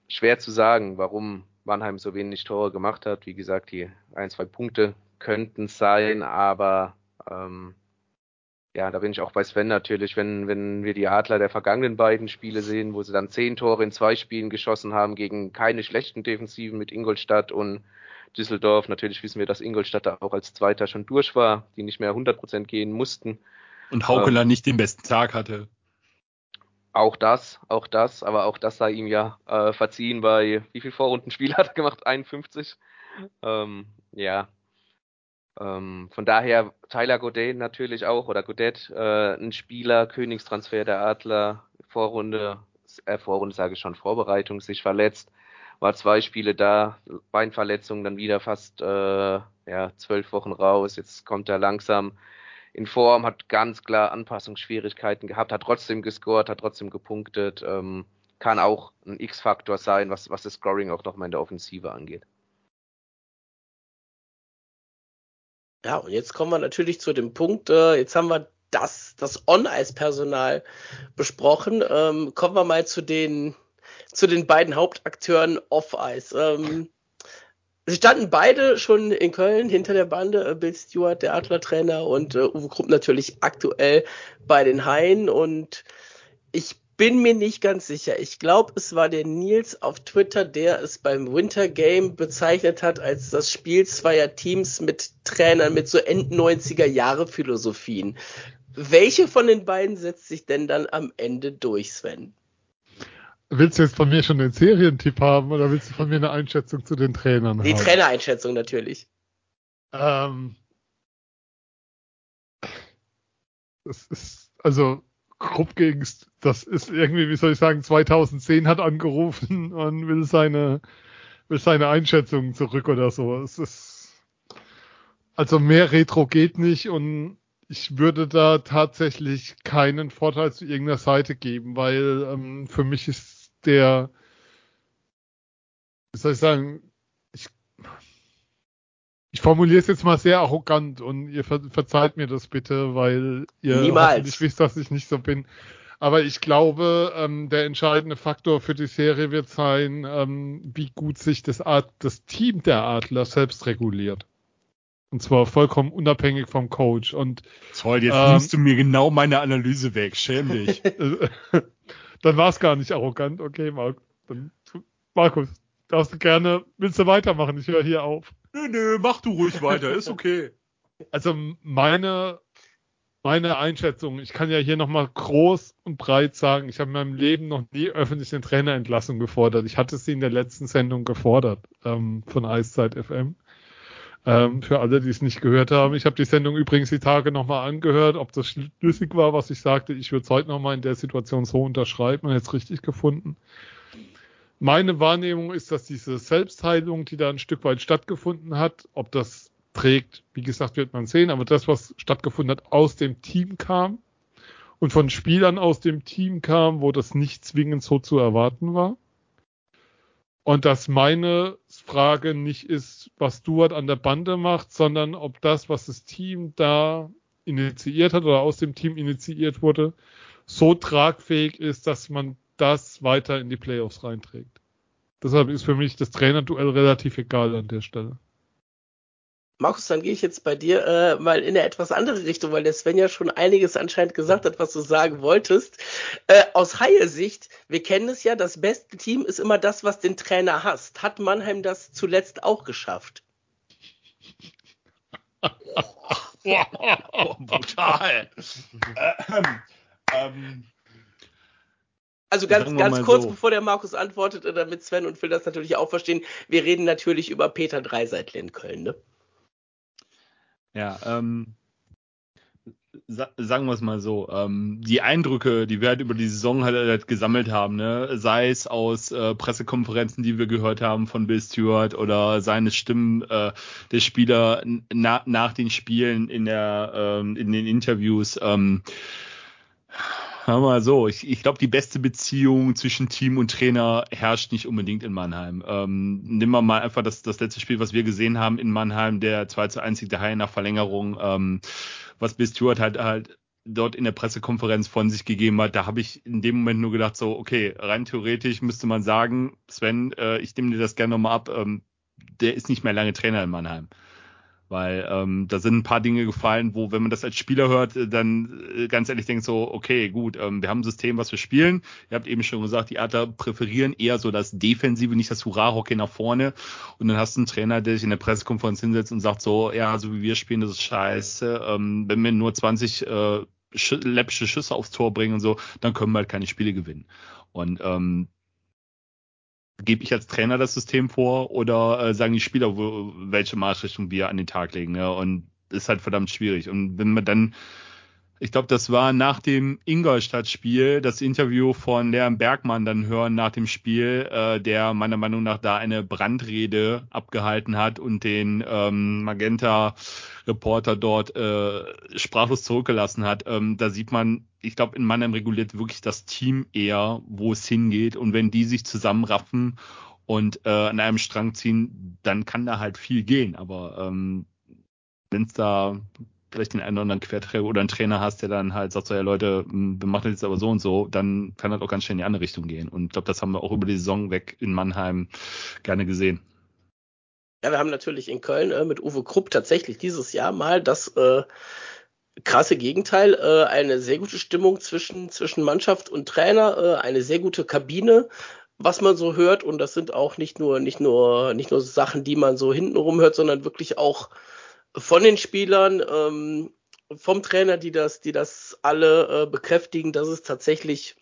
schwer zu sagen, warum Mannheim so wenig Tore gemacht hat. Wie gesagt, die ein, zwei Punkte könnten sein, aber ähm, ja, da bin ich auch bei Sven natürlich, wenn, wenn wir die Adler der vergangenen beiden Spiele sehen, wo sie dann zehn Tore in zwei Spielen geschossen haben gegen keine schlechten Defensiven mit Ingolstadt und Düsseldorf. Natürlich wissen wir, dass Ingolstadt da auch als Zweiter schon durch war, die nicht mehr 100% gehen mussten. Und Haukeler ähm, nicht den besten Tag hatte. Auch das, auch das, aber auch das sei ihm ja äh, verziehen bei, wie viel Vorrundenspiel hat er gemacht? 51? Ähm, ja. Ähm, von daher Tyler Godet natürlich auch, oder Godet, äh, ein Spieler, Königstransfer der Adler, Vorrunde, äh, Vorrunde sage ich schon, Vorbereitung, sich verletzt, war zwei Spiele da, Beinverletzung, dann wieder fast äh, ja, zwölf Wochen raus, jetzt kommt er langsam in Form, hat ganz klar Anpassungsschwierigkeiten gehabt, hat trotzdem gescored, hat trotzdem gepunktet, ähm, kann auch ein X-Faktor sein, was, was das Scoring auch nochmal in der Offensive angeht. Ja, und jetzt kommen wir natürlich zu dem Punkt, äh, jetzt haben wir das, das On-Ice-Personal besprochen. Ähm, kommen wir mal zu den, zu den beiden Hauptakteuren Off-Ice. Ähm, Sie standen beide schon in Köln hinter der Bande, äh, Bill Stewart, der Adler-Trainer und äh, Uwe Krupp natürlich aktuell bei den Haien und ich bin mir nicht ganz sicher. Ich glaube, es war der Nils auf Twitter, der es beim Winter Game bezeichnet hat als das Spiel zweier Teams mit Trainern mit so End-90er Jahre Philosophien. Welche von den beiden setzt sich denn dann am Ende durch, Sven? Willst du jetzt von mir schon den Serientipp haben oder willst du von mir eine Einschätzung zu den Trainern Die haben? Die Trainereinschätzung natürlich. Ähm, das ist, also Krupp gegen, das ist irgendwie, wie soll ich sagen, 2010 hat angerufen und will seine, will seine Einschätzung zurück oder so. Es ist, also mehr Retro geht nicht und ich würde da tatsächlich keinen Vorteil zu irgendeiner Seite geben, weil ähm, für mich ist der, wie soll ich sagen, ich formuliere es jetzt mal sehr arrogant und ihr ver verzeiht mir das bitte, weil ihr nicht wisst, dass ich nicht so bin. Aber ich glaube, ähm, der entscheidende Faktor für die Serie wird sein, ähm, wie gut sich das, Art, das Team der Adler selbst reguliert. Und zwar vollkommen unabhängig vom Coach. Und Toll, jetzt ähm, nimmst du mir genau meine Analyse weg. Schäm dich. Dann war es gar nicht arrogant. Okay, Markus. Dann, Markus, darfst du gerne, willst du weitermachen? Ich höre hier auf. Nö, nö, mach du ruhig weiter, ist okay. Also meine, meine Einschätzung, ich kann ja hier nochmal groß und breit sagen, ich habe in meinem Leben noch nie öffentlich eine Trainerentlassung gefordert. Ich hatte sie in der letzten Sendung gefordert ähm, von Eiszeit FM. Ähm, für alle, die es nicht gehört haben. Ich habe die Sendung übrigens die Tage nochmal angehört, ob das schlüssig war, was ich sagte. Ich würde es heute nochmal in der Situation so unterschreiben und jetzt richtig gefunden. Meine Wahrnehmung ist, dass diese Selbstheilung, die da ein Stück weit stattgefunden hat, ob das trägt, wie gesagt, wird man sehen, aber das, was stattgefunden hat, aus dem Team kam und von Spielern aus dem Team kam, wo das nicht zwingend so zu erwarten war. Und dass meine Frage nicht ist, was Stuart an der Bande macht, sondern ob das, was das Team da initiiert hat oder aus dem Team initiiert wurde, so tragfähig ist, dass man das weiter in die Playoffs reinträgt. Deshalb ist für mich das Trainerduell relativ egal an der Stelle. Markus, dann gehe ich jetzt bei dir äh, mal in eine etwas andere Richtung, weil der Sven ja schon einiges anscheinend gesagt hat, was du sagen wolltest. Äh, aus Haie-Sicht, wir kennen es ja, das beste Team ist immer das, was den Trainer hasst. Hat Mannheim das zuletzt auch geschafft? oh, brutal. ähm, ähm, also ganz, ganz kurz, so. bevor der Markus antwortet, äh, damit Sven und Phil das natürlich auch verstehen, wir reden natürlich über Peter Dreiseitle in Köln, ne? Ja, ähm, sagen wir es mal so, ähm, die Eindrücke, die wir halt über die Saison halt, halt gesammelt haben, ne, sei es aus äh, Pressekonferenzen, die wir gehört haben von Bill Stewart oder seine Stimmen äh, der Spieler na, nach den Spielen in der ähm, in den Interviews, ähm, Hör mal so, ich, ich glaube, die beste Beziehung zwischen Team und Trainer herrscht nicht unbedingt in Mannheim. Ähm, nimm mal mal einfach das, das letzte Spiel, was wir gesehen haben in Mannheim, der 2 zu 1 der Haie nach Verlängerung, ähm, was Bill Stewart halt halt dort in der Pressekonferenz von sich gegeben hat, da habe ich in dem Moment nur gedacht, so, okay, rein theoretisch müsste man sagen, Sven, äh, ich nehme dir das gerne nochmal ab, ähm, der ist nicht mehr lange Trainer in Mannheim. Weil ähm, da sind ein paar Dinge gefallen, wo, wenn man das als Spieler hört, äh, dann äh, ganz ehrlich denkt so, okay, gut, ähm, wir haben ein System, was wir spielen. Ihr habt eben schon gesagt, die Adler präferieren eher so das Defensive, nicht das Hurra-Hockey nach vorne. Und dann hast du einen Trainer, der sich in der Pressekonferenz hinsetzt und sagt so, ja, so wie wir spielen, das ist scheiße. Ähm, wenn wir nur 20 äh, sch läppische Schüsse aufs Tor bringen und so, dann können wir halt keine Spiele gewinnen. Und ähm, gebe ich als Trainer das System vor oder äh, sagen die Spieler, wo, welche Marschrichtung wir an den Tag legen. Ne? Und ist halt verdammt schwierig. Und wenn man dann ich glaube, das war nach dem Ingolstadt-Spiel, das Interview von Leon Bergmann dann hören nach dem Spiel, äh, der meiner Meinung nach da eine Brandrede abgehalten hat und den ähm, Magenta-Reporter dort äh, sprachlos zurückgelassen hat. Ähm, da sieht man, ich glaube, in Mannheim reguliert wirklich das Team eher, wo es hingeht. Und wenn die sich zusammenraffen und äh, an einem Strang ziehen, dann kann da halt viel gehen. Aber ähm, wenn es da vielleicht den einen oder anderen Querträger oder einen Trainer hast, der dann halt sagt so, ja Leute, wir machen das jetzt aber so und so, dann kann das auch ganz schnell in die andere Richtung gehen. Und ich glaube, das haben wir auch über die Saison weg in Mannheim gerne gesehen. Ja, wir haben natürlich in Köln äh, mit Uwe Krupp tatsächlich dieses Jahr mal das äh, krasse Gegenteil, äh, eine sehr gute Stimmung zwischen, zwischen Mannschaft und Trainer, äh, eine sehr gute Kabine, was man so hört. Und das sind auch nicht nur, nicht nur, nicht nur Sachen, die man so hintenrum hört, sondern wirklich auch von den Spielern, ähm, vom Trainer, die das, die das alle äh, bekräftigen, dass es tatsächlich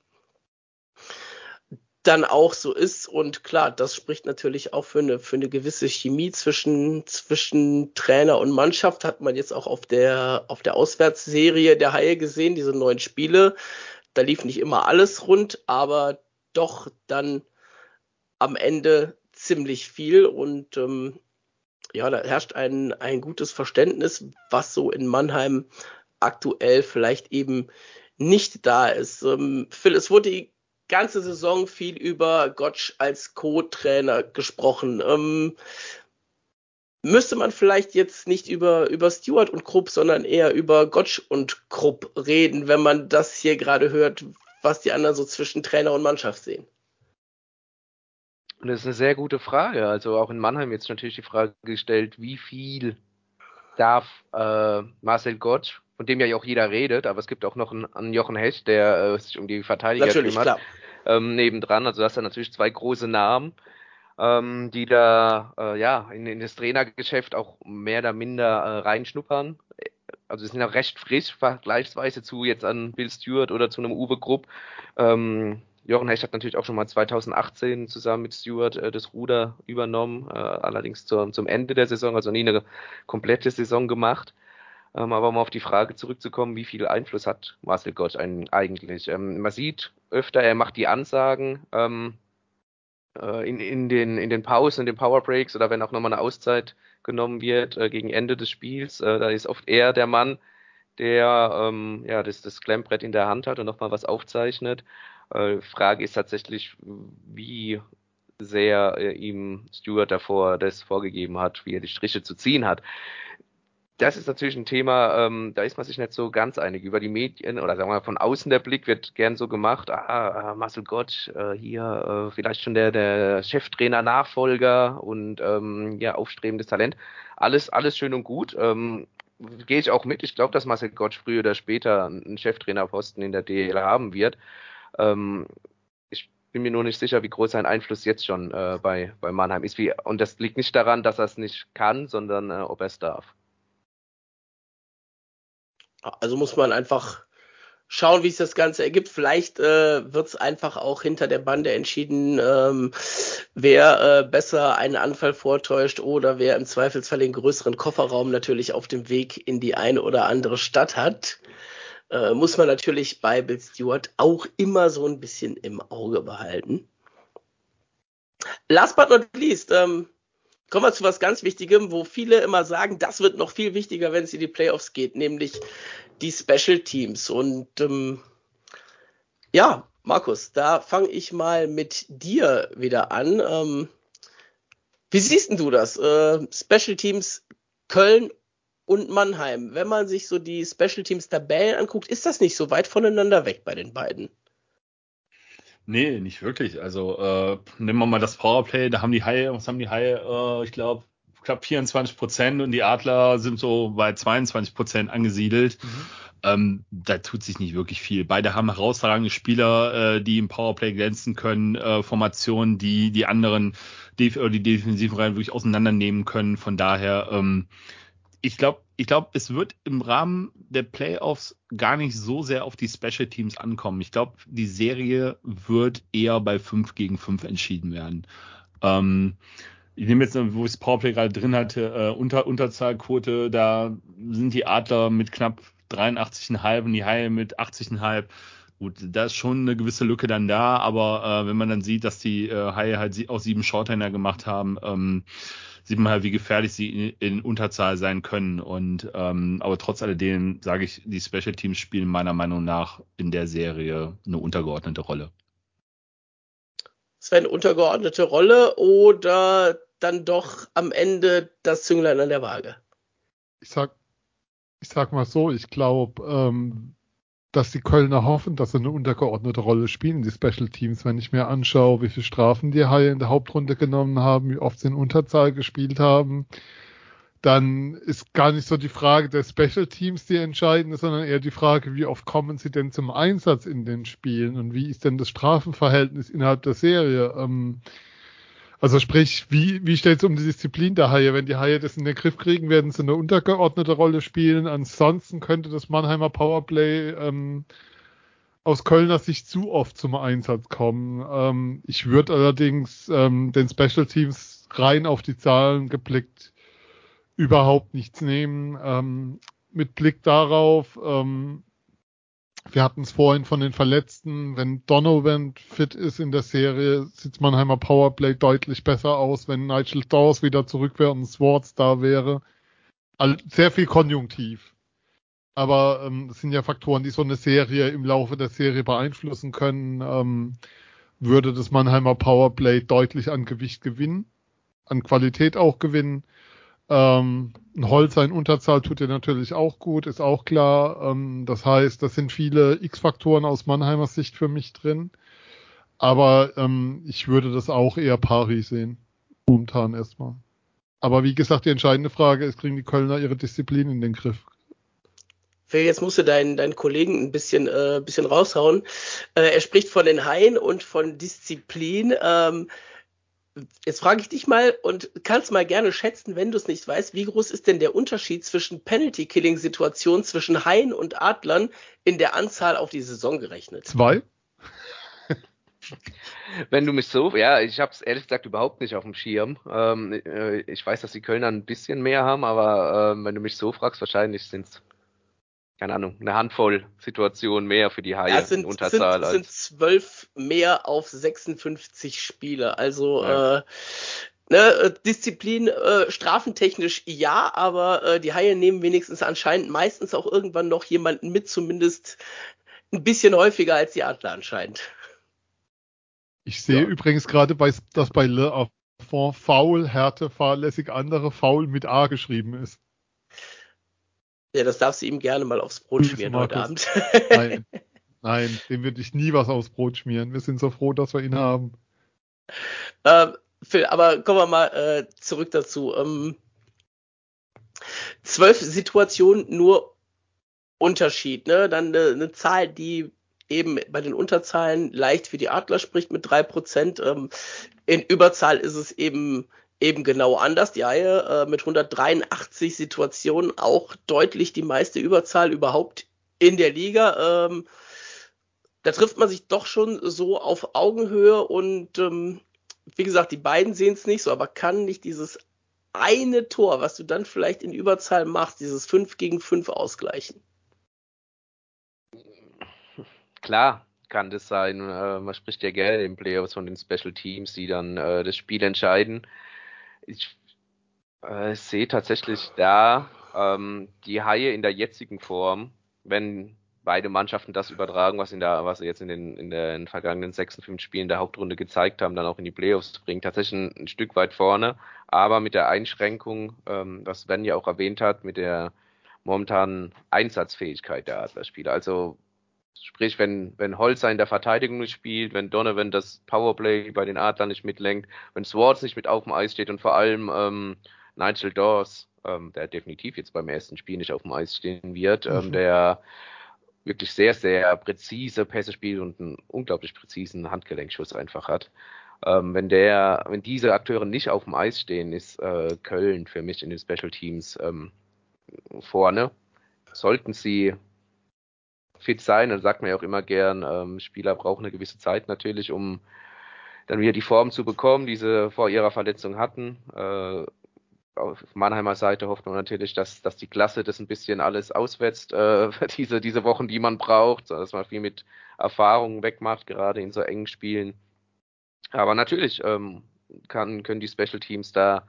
dann auch so ist. Und klar, das spricht natürlich auch für eine, für eine gewisse Chemie zwischen, zwischen Trainer und Mannschaft. Hat man jetzt auch auf der, auf der Auswärtsserie der Haie gesehen, diese neuen Spiele. Da lief nicht immer alles rund, aber doch dann am Ende ziemlich viel. Und ähm, ja, da herrscht ein, ein gutes Verständnis, was so in Mannheim aktuell vielleicht eben nicht da ist. Ähm, Phil, es wurde die ganze Saison viel über Gottsch als Co-Trainer gesprochen. Ähm, müsste man vielleicht jetzt nicht über, über Stewart und Krupp, sondern eher über Gottsch und Krupp reden, wenn man das hier gerade hört, was die anderen so zwischen Trainer und Mannschaft sehen? Und das ist eine sehr gute Frage. Also auch in Mannheim jetzt natürlich die Frage gestellt, wie viel darf äh, Marcel Gott, von dem ja auch jeder redet, aber es gibt auch noch einen, einen Jochen Hecht, der äh, sich um die Verteidiger natürlich, kümmert, ähm, nebendran. Also das sind natürlich zwei große Namen, ähm, die da äh, ja in, in, das Trainergeschäft auch mehr oder minder äh, reinschnuppern. Also sie sind auch recht frisch vergleichsweise zu jetzt an Bill Stewart oder zu einem Uwe Grupp. Ähm, Jochen Hecht hat natürlich auch schon mal 2018 zusammen mit Stewart äh, das Ruder übernommen, äh, allerdings zur, zum Ende der Saison, also nie eine komplette Saison gemacht. Ähm, aber um auf die Frage zurückzukommen, wie viel Einfluss hat Marcel Gott eigentlich? Ähm, man sieht öfter, er macht die Ansagen ähm, äh, in, in, den, in den Pausen, in den Powerbreaks oder wenn auch nochmal eine Auszeit genommen wird äh, gegen Ende des Spiels. Äh, da ist oft er der Mann, der ähm, ja, das, das Klemmbrett in der Hand hat und nochmal was aufzeichnet. Äh, Frage ist tatsächlich, wie sehr äh, ihm Stewart davor das vorgegeben hat, wie er die Striche zu ziehen hat. Das ist natürlich ein Thema, ähm, da ist man sich nicht so ganz einig. Über die Medien oder sagen wir mal von außen der Blick wird gern so gemacht, ah, Marcel Gott, äh, hier äh, vielleicht schon der, der Cheftrainer, Nachfolger und ähm, ja, aufstrebendes Talent. Alles, alles schön und gut. Ähm, Gehe ich auch mit. Ich glaube, dass Marcel Gott früher oder später einen Cheftrainerposten in der DL haben wird. Ähm, ich bin mir nur nicht sicher, wie groß sein Einfluss jetzt schon äh, bei, bei Mannheim ist. Wie, und das liegt nicht daran, dass er es nicht kann, sondern äh, ob er es darf. Also muss man einfach schauen, wie sich das Ganze ergibt. Vielleicht äh, wird es einfach auch hinter der Bande entschieden, ähm, wer äh, besser einen Anfall vortäuscht oder wer im Zweifelsfall den größeren Kofferraum natürlich auf dem Weg in die eine oder andere Stadt hat. Äh, muss man natürlich bei Bill Stewart auch immer so ein bisschen im Auge behalten. Last but not least, ähm, kommen wir zu was ganz Wichtigem, wo viele immer sagen, das wird noch viel wichtiger, wenn es in die Playoffs geht, nämlich die Special Teams. Und ähm, ja, Markus, da fange ich mal mit dir wieder an. Ähm, wie siehst du das? Äh, Special Teams Köln und Mannheim. Wenn man sich so die Special Teams Tabellen anguckt, ist das nicht so weit voneinander weg bei den beiden. Nee, nicht wirklich. Also äh, nehmen wir mal das Powerplay, da haben die Haie, was haben die Haie, äh, ich glaube, knapp 24 Prozent und die Adler sind so bei 22 Prozent angesiedelt. Mhm. Ähm, da tut sich nicht wirklich viel. Beide haben herausragende Spieler, äh, die im Powerplay glänzen können, äh, Formationen, die die anderen, die, die defensiven Reihen wirklich auseinandernehmen können. Von daher, ähm, ich glaube, ich glaube, es wird im Rahmen der Playoffs gar nicht so sehr auf die Special Teams ankommen. Ich glaube, die Serie wird eher bei 5 gegen 5 entschieden werden. Ähm, ich nehme jetzt, wo ich das Powerplay gerade drin hatte, äh, Unter Unterzahlquote, da sind die Adler mit knapp 83,5 und die Haie mit 80,5. Gut, da ist schon eine gewisse Lücke dann da, aber äh, wenn man dann sieht, dass die äh, Haie halt auch sieben Shorthänder gemacht haben, ähm, sieht man halt, wie gefährlich sie in, in Unterzahl sein können. Und ähm, aber trotz alledem sage ich, die Special Teams spielen meiner Meinung nach in der Serie eine untergeordnete Rolle. Es wäre eine untergeordnete Rolle oder dann doch am Ende das Zünglein an der Waage? Ich sag, ich sag mal so, ich glaube, ähm, dass die Kölner hoffen, dass sie eine untergeordnete Rolle spielen, die Special Teams. Wenn ich mir anschaue, wie viele Strafen die Haie in der Hauptrunde genommen haben, wie oft sie in Unterzahl gespielt haben, dann ist gar nicht so die Frage der Special Teams die entscheidende, sondern eher die Frage, wie oft kommen sie denn zum Einsatz in den Spielen und wie ist denn das Strafenverhältnis innerhalb der Serie? Ähm, also sprich, wie, wie steht es um die Disziplin der Haie? Wenn die Haie das in den Griff kriegen, werden sie eine untergeordnete Rolle spielen. Ansonsten könnte das Mannheimer Powerplay ähm, aus Kölner Sicht zu oft zum Einsatz kommen. Ähm, ich würde allerdings ähm, den Special Teams rein auf die Zahlen geblickt überhaupt nichts nehmen. Ähm, mit Blick darauf, ähm, wir hatten es vorhin von den Verletzten. Wenn Donovan fit ist in der Serie, sieht Mannheimer Powerplay deutlich besser aus. Wenn Nigel Dawes wieder zurück wäre und Swartz da wäre. All, sehr viel Konjunktiv. Aber ähm, das sind ja Faktoren, die so eine Serie im Laufe der Serie beeinflussen können. Ähm, würde das Mannheimer Powerplay deutlich an Gewicht gewinnen, an Qualität auch gewinnen. Ähm, ein Holzer in Unterzahl tut dir natürlich auch gut, ist auch klar. Ähm, das heißt, das sind viele X-Faktoren aus Mannheimer Sicht für mich drin. Aber ähm, ich würde das auch eher pari sehen. Momentan erstmal. Aber wie gesagt, die entscheidende Frage ist, kriegen die Kölner ihre Disziplin in den Griff? Phil, jetzt musst du deinen, deinen Kollegen ein bisschen, äh, bisschen raushauen. Äh, er spricht von den Haien und von Disziplin. Ähm, Jetzt frage ich dich mal und kannst mal gerne schätzen, wenn du es nicht weißt, wie groß ist denn der Unterschied zwischen Penalty-Killing-Situationen zwischen Haien und Adlern in der Anzahl auf die Saison gerechnet? Zwei. Wenn du mich so, ja, ich habe es ehrlich gesagt überhaupt nicht auf dem Schirm. Ähm, äh, ich weiß, dass die Kölner ein bisschen mehr haben, aber ähm, wenn du mich so fragst, wahrscheinlich sind es keine Ahnung, eine Handvoll Situationen mehr für die Haie ja, sind, Unterzahl. Sind, sind zwölf mehr auf 56 Spiele. Also ja. äh, ne, Disziplin äh, strafentechnisch ja, aber äh, die Haie nehmen wenigstens anscheinend meistens auch irgendwann noch jemanden mit, zumindest ein bisschen häufiger als die Adler anscheinend. Ich sehe ja. übrigens gerade, bei, dass bei Le Affont faul, Härte, fahrlässig, andere faul mit A geschrieben ist. Ja, das darfst du ihm gerne mal aufs Brot schmieren heute Abend. Nein, nein, dem würde ich nie was aufs Brot schmieren. Wir sind so froh, dass wir ihn haben. Ähm, Phil, aber kommen wir mal äh, zurück dazu. Ähm, zwölf Situationen nur Unterschied, ne? Dann eine, eine Zahl, die eben bei den Unterzahlen leicht für die Adler spricht mit drei Prozent. Ähm, in Überzahl ist es eben eben genau anders. Die Haie äh, mit 183 Situationen auch deutlich die meiste Überzahl überhaupt in der Liga. Ähm, da trifft man sich doch schon so auf Augenhöhe und ähm, wie gesagt, die beiden sehen es nicht so, aber kann nicht dieses eine Tor, was du dann vielleicht in Überzahl machst, dieses 5 gegen 5 ausgleichen? Klar, kann das sein. Äh, man spricht ja gerne in Playoffs von den Special Teams, die dann äh, das Spiel entscheiden. Ich äh, sehe tatsächlich da ähm, die Haie in der jetzigen Form, wenn beide Mannschaften das übertragen, was in der, was sie jetzt in den, in den vergangenen sechs und fünf Spielen der Hauptrunde gezeigt haben, dann auch in die Playoffs bringen. Tatsächlich ein, ein Stück weit vorne, aber mit der Einschränkung, ähm, was Sven ja auch erwähnt hat, mit der momentanen Einsatzfähigkeit der Adlerspieler. Also Sprich, wenn, wenn Holzer in der Verteidigung nicht spielt, wenn Donovan das Powerplay bei den Adlern nicht mitlenkt, wenn Swartz nicht mit auf dem Eis steht und vor allem ähm, Nigel Dawes, ähm, der definitiv jetzt beim ersten Spiel nicht auf dem Eis stehen wird, ähm, mhm. ähm, der wirklich sehr, sehr präzise Pässe spielt und einen unglaublich präzisen Handgelenkschuss einfach hat. Ähm, wenn der, wenn diese Akteure nicht auf dem Eis stehen, ist äh, Köln für mich in den Special Teams ähm, vorne. Sollten sie fit sein. Dann sagt man ja auch immer gern, ähm, Spieler brauchen eine gewisse Zeit natürlich, um dann wieder die Form zu bekommen, die sie vor ihrer Verletzung hatten. Äh, auf Mannheimer Seite hofft man natürlich, dass, dass die Klasse das ein bisschen alles auswetzt, äh, diese, diese Wochen, die man braucht, dass man viel mit Erfahrung wegmacht, gerade in so engen Spielen. Aber natürlich ähm, kann, können die Special Teams da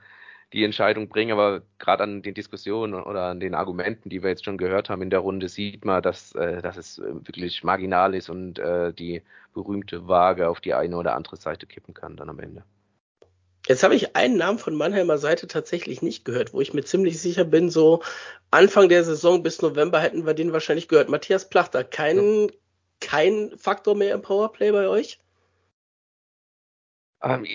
die Entscheidung bringen. Aber gerade an den Diskussionen oder an den Argumenten, die wir jetzt schon gehört haben in der Runde, sieht man, dass, äh, dass es äh, wirklich marginal ist und äh, die berühmte Waage auf die eine oder andere Seite kippen kann dann am Ende. Jetzt habe ich einen Namen von Mannheimer Seite tatsächlich nicht gehört, wo ich mir ziemlich sicher bin, so Anfang der Saison bis November hätten wir den wahrscheinlich gehört. Matthias Plachter, kein, ja. kein Faktor mehr im Powerplay bei euch? Ähm,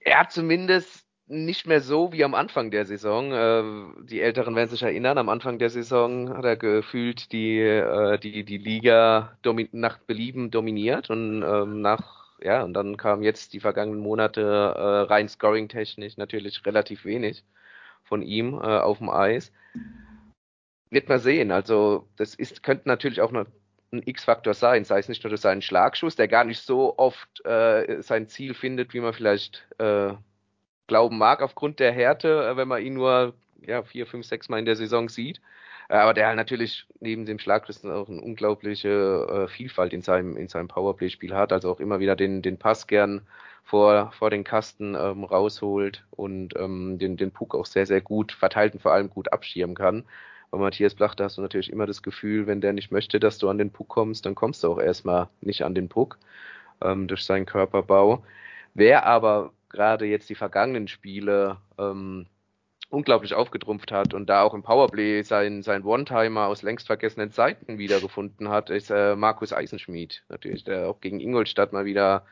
er hat zumindest nicht mehr so wie am Anfang der Saison. Äh, die Älteren werden sich erinnern, am Anfang der Saison hat er gefühlt die, äh, die, die Liga nach Belieben dominiert und ähm, nach, ja, und dann kam jetzt die vergangenen Monate äh, rein scoring-technisch natürlich relativ wenig von ihm auf dem Eis. Wird man sehen. Also, das ist, könnte natürlich auch eine ein X-Faktor sein, sei es nicht nur durch seinen Schlagschuss, der gar nicht so oft äh, sein Ziel findet, wie man vielleicht äh, glauben mag, aufgrund der Härte, äh, wenn man ihn nur ja, vier, fünf, sechs Mal in der Saison sieht. Äh, aber der halt natürlich neben dem Schlagrissen auch eine unglaubliche äh, Vielfalt in seinem, in seinem Powerplay-Spiel hat, also auch immer wieder den, den Pass gern vor, vor den Kasten ähm, rausholt und ähm, den, den Puck auch sehr, sehr gut verteilt und vor allem gut abschirmen kann. Bei Matthias Blach, da hast du natürlich immer das Gefühl, wenn der nicht möchte, dass du an den Puck kommst, dann kommst du auch erstmal nicht an den Puck ähm, durch seinen Körperbau. Wer aber gerade jetzt die vergangenen Spiele ähm, unglaublich aufgetrumpft hat und da auch im Powerplay sein, sein One-Timer aus längst vergessenen Zeiten wiedergefunden hat, ist äh, Markus Eisenschmied. Natürlich, der auch gegen Ingolstadt mal wieder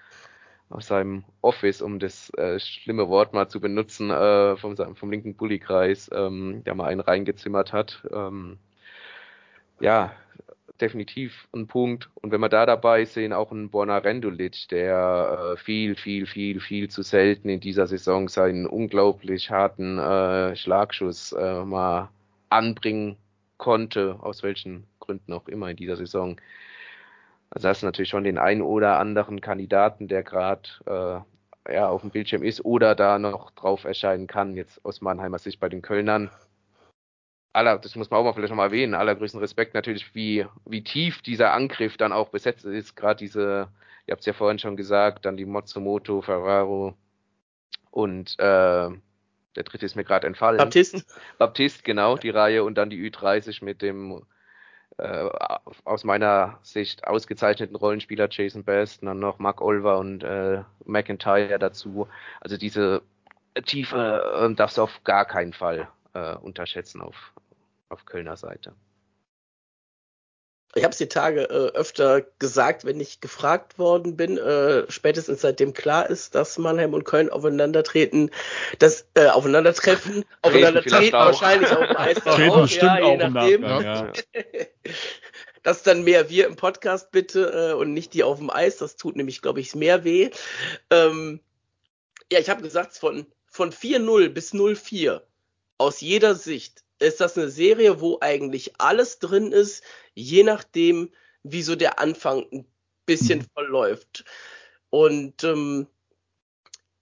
aus seinem Office, um das äh, schlimme Wort mal zu benutzen, äh, vom, vom linken Bullykreis, ähm, der mal einen reingezimmert hat. Ähm, ja, definitiv ein Punkt. Und wenn wir da dabei sehen, auch ein Borna Rendulic, der äh, viel, viel, viel, viel zu selten in dieser Saison seinen unglaublich harten äh, Schlagschuss äh, mal anbringen konnte, aus welchen Gründen auch immer in dieser Saison. Also hast du natürlich schon den einen oder anderen Kandidaten, der gerade äh, ja, auf dem Bildschirm ist oder da noch drauf erscheinen kann, jetzt aus Mannheimer Sicht bei den Kölnern aller, das muss man auch mal vielleicht nochmal erwähnen, allergrößten Respekt natürlich, wie, wie tief dieser Angriff dann auch besetzt ist. Gerade diese, ihr habt es ja vorhin schon gesagt, dann die Matsumoto, Ferraro und äh, der dritte ist mir gerade entfallen. Baptist. Baptist, genau, die Reihe und dann die Ü30 mit dem äh, aus meiner Sicht ausgezeichneten Rollenspieler Jason Best, dann noch Mark Olver und äh, McIntyre dazu. Also diese Tiefe äh, darfst du auf gar keinen Fall äh, unterschätzen auf, auf Kölner Seite. Ich habe es die Tage äh, öfter gesagt, wenn ich gefragt worden bin, äh, spätestens seitdem klar ist, dass Mannheim und Köln aufeinandertreten, das äh, aufeinandertreffen, aufeinandertreten wahrscheinlich auf dem Eis Treten auch, ja, auch nachdem. Ja. das dann mehr wir im Podcast bitte äh, und nicht die auf dem Eis, das tut nämlich, glaube ich, mehr weh. Ähm, ja, ich habe gesagt, von, von 4-0 bis 0-4 aus jeder Sicht ist das eine Serie, wo eigentlich alles drin ist, je nachdem, wie so der Anfang ein bisschen mhm. verläuft. Und ähm,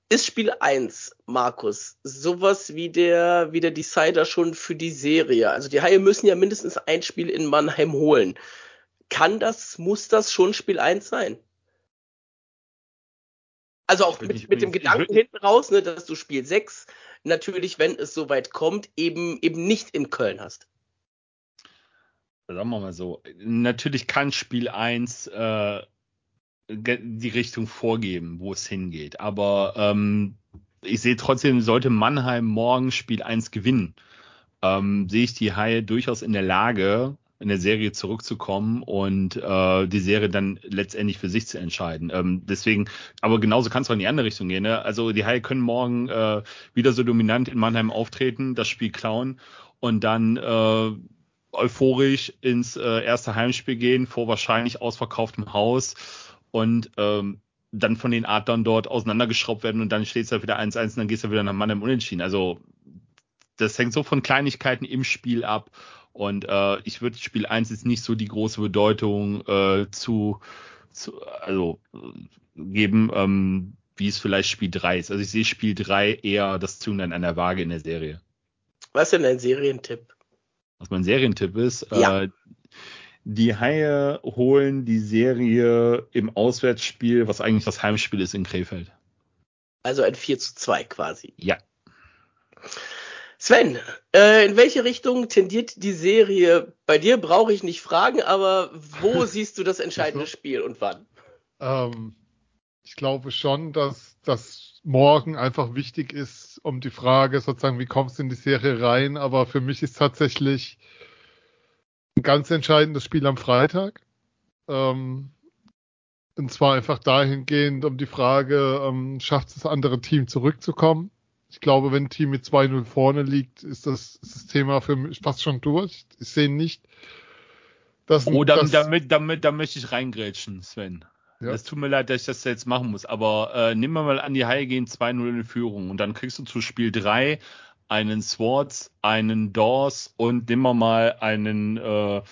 ist Spiel 1, Markus, sowas wie der, wie der Decider schon für die Serie? Also die Haie müssen ja mindestens ein Spiel in Mannheim holen. Kann das, muss das schon Spiel 1 sein? Also auch mit, mit dem Gedanken hinten raus, ne, dass du Spiel 6 natürlich, wenn es soweit kommt, eben, eben nicht in Köln hast. Sagen wir mal so. Natürlich kann Spiel 1 äh, die Richtung vorgeben, wo es hingeht. Aber ähm, ich sehe trotzdem, sollte Mannheim morgen Spiel 1 gewinnen, ähm, sehe ich die Haie durchaus in der Lage, in der Serie zurückzukommen und äh, die Serie dann letztendlich für sich zu entscheiden. Ähm, deswegen, aber genauso kann es auch in die andere Richtung gehen. Ne? Also die Haie können morgen äh, wieder so dominant in Mannheim auftreten, das Spiel klauen und dann äh, euphorisch ins äh, erste Heimspiel gehen, vor wahrscheinlich ausverkauftem Haus und ähm, dann von den Adlern dort auseinandergeschraubt werden und dann steht es ja wieder 1-1 und dann gehst du wieder nach Mannheim unentschieden. Also das hängt so von Kleinigkeiten im Spiel ab und äh, ich würde Spiel 1 jetzt nicht so die große Bedeutung äh, zu, zu also geben, ähm, wie es vielleicht Spiel 3 ist. Also ich sehe Spiel 3 eher das Tun an einer Waage in der Serie. Was ist denn dein Serientipp? Was mein Serientipp ist, ja. äh, die Haie holen die Serie im Auswärtsspiel, was eigentlich das Heimspiel ist in Krefeld. Also ein 4 zu 2 quasi. Ja. Sven, äh, in welche Richtung tendiert die Serie? Bei dir brauche ich nicht fragen, aber wo siehst du das entscheidende Spiel und wann? Ähm, ich glaube schon, dass das morgen einfach wichtig ist, um die Frage sozusagen, wie kommst du in die Serie rein? Aber für mich ist tatsächlich ein ganz entscheidendes Spiel am Freitag. Ähm, und zwar einfach dahingehend um die Frage, ähm, schafft es das andere Team zurückzukommen? Ich glaube, wenn ein Team mit 2-0 vorne liegt, ist das, ist das Thema für mich fast schon durch. Ich sehe nicht, dass. Oh, damit, damit, damit, da möchte ich reingrätschen, Sven. Ja. Das tut mir leid, dass ich das jetzt machen muss, aber äh, nimm mal an, die Haie gehen 2-0 in Führung und dann kriegst du zu Spiel 3 einen Swords, einen Dawes und nimm mal einen äh,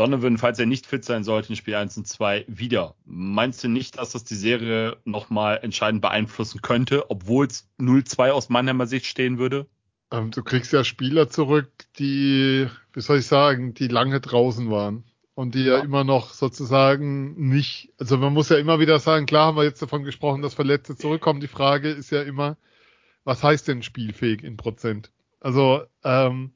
Donovan, falls er nicht fit sein sollte in Spiel 1 und 2, wieder. Meinst du nicht, dass das die Serie nochmal entscheidend beeinflussen könnte, obwohl es 0-2 aus Mannheimer Sicht stehen würde? Ähm, du kriegst ja Spieler zurück, die, wie soll ich sagen, die lange draußen waren. Und die ja. ja immer noch sozusagen nicht, also man muss ja immer wieder sagen, klar haben wir jetzt davon gesprochen, dass Verletzte zurückkommen. Die Frage ist ja immer, was heißt denn spielfähig in Prozent? Also, ähm,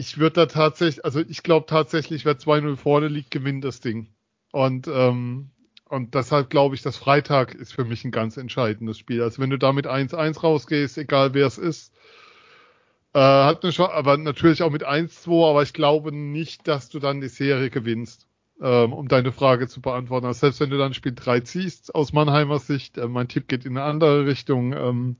ich würde da tatsächlich, also ich glaube tatsächlich, wer 2-0 vorne liegt, gewinnt das Ding. Und, ähm, und deshalb glaube ich, dass Freitag ist für mich ein ganz entscheidendes Spiel. Also wenn du da mit 1-1 rausgehst, egal wer es ist, äh, hat eine Chance, aber natürlich auch mit 1-2, aber ich glaube nicht, dass du dann die Serie gewinnst, ähm, um deine Frage zu beantworten. Also selbst wenn du dann Spiel 3 ziehst, aus Mannheimer Sicht, äh, mein Tipp geht in eine andere Richtung, ähm,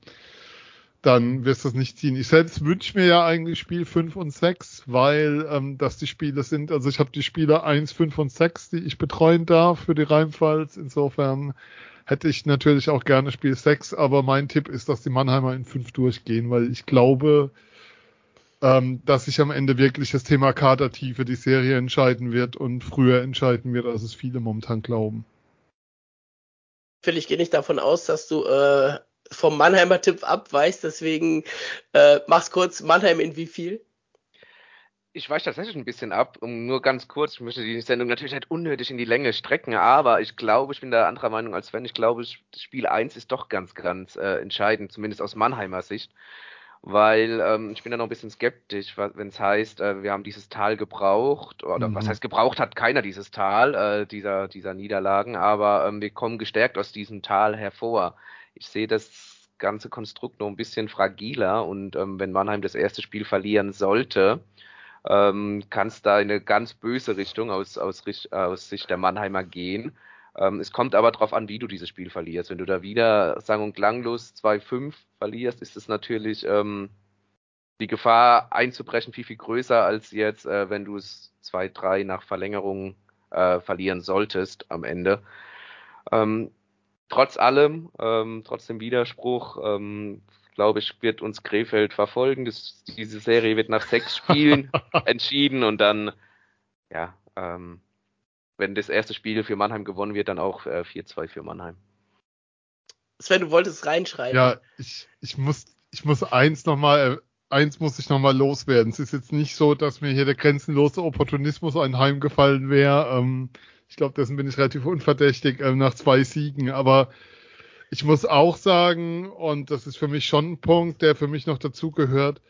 dann wirst du es nicht ziehen. Ich selbst wünsche mir ja eigentlich Spiel 5 und 6, weil ähm, das die Spiele sind. Also ich habe die Spiele 1, 5 und 6, die ich betreuen darf für die Rheinpfalz. Insofern hätte ich natürlich auch gerne Spiel 6, aber mein Tipp ist, dass die Mannheimer in 5 durchgehen, weil ich glaube, ähm, dass sich am Ende wirklich das Thema Kadertiefe die Serie entscheiden wird und früher entscheiden wird, als es viele momentan glauben. Phil, ich gehe nicht davon aus, dass du äh, vom Mannheimer Tipp abweichst, deswegen äh, mach's kurz. Mannheim in wie viel? Ich weiche tatsächlich ein bisschen ab, um nur ganz kurz, ich möchte die Sendung natürlich nicht unnötig in die Länge strecken, aber ich glaube, ich bin da anderer Meinung als wenn. Ich glaube, Spiel 1 ist doch ganz, ganz äh, entscheidend, zumindest aus Mannheimer Sicht. Weil ähm, ich bin da noch ein bisschen skeptisch, wenn es heißt, äh, wir haben dieses Tal gebraucht, oder mhm. was heißt gebraucht hat keiner dieses Tal, äh, dieser, dieser Niederlagen, aber ähm, wir kommen gestärkt aus diesem Tal hervor ich sehe das ganze Konstrukt noch ein bisschen fragiler und ähm, wenn Mannheim das erste Spiel verlieren sollte, ähm, kann es da in eine ganz böse Richtung aus, aus, aus Sicht der Mannheimer gehen. Ähm, es kommt aber darauf an, wie du dieses Spiel verlierst. Wenn du da wieder sang- und klanglos 2-5 verlierst, ist es natürlich ähm, die Gefahr einzubrechen viel, viel größer als jetzt, äh, wenn du es 2-3 nach Verlängerung äh, verlieren solltest am Ende. Ähm, trotz allem, ähm, trotz dem Widerspruch, ähm, glaube ich, wird uns Krefeld verfolgen. Das, diese Serie wird nach sechs Spielen entschieden und dann, ja, ähm, wenn das erste Spiel für Mannheim gewonnen wird, dann auch äh, 4-2 für Mannheim. Sven, du wolltest reinschreiben. Ja, ich, ich muss, ich muss eins nochmal, eins muss ich nochmal loswerden. Es ist jetzt nicht so, dass mir hier der grenzenlose Opportunismus anheimgefallen wäre. Ähm, ich glaube, dessen bin ich relativ unverdächtig äh, nach zwei Siegen. Aber ich muss auch sagen, und das ist für mich schon ein Punkt, der für mich noch dazugehört,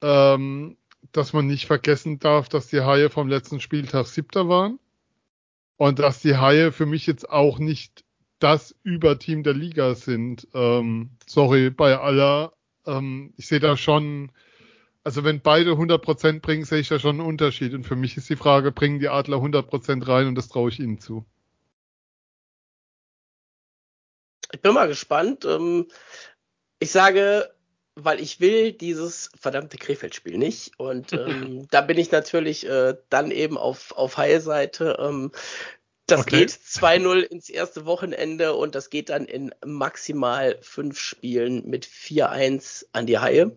ähm, dass man nicht vergessen darf, dass die Haie vom letzten Spieltag siebter waren. Und dass die Haie für mich jetzt auch nicht das Überteam der Liga sind. Ähm, sorry, bei aller. Ähm, ich sehe da schon, also wenn beide 100% bringen, sehe ich da schon einen Unterschied. Und für mich ist die Frage, bringen die Adler 100% rein und das traue ich ihnen zu. Ich bin mal gespannt. Ähm, ich sage, weil ich will dieses verdammte Krefeld-Spiel nicht. Und ähm, da bin ich natürlich äh, dann eben auf, auf Heilseite. Ähm, das okay. geht 2-0 ins erste Wochenende und das geht dann in maximal fünf Spielen mit 4-1 an die Haie.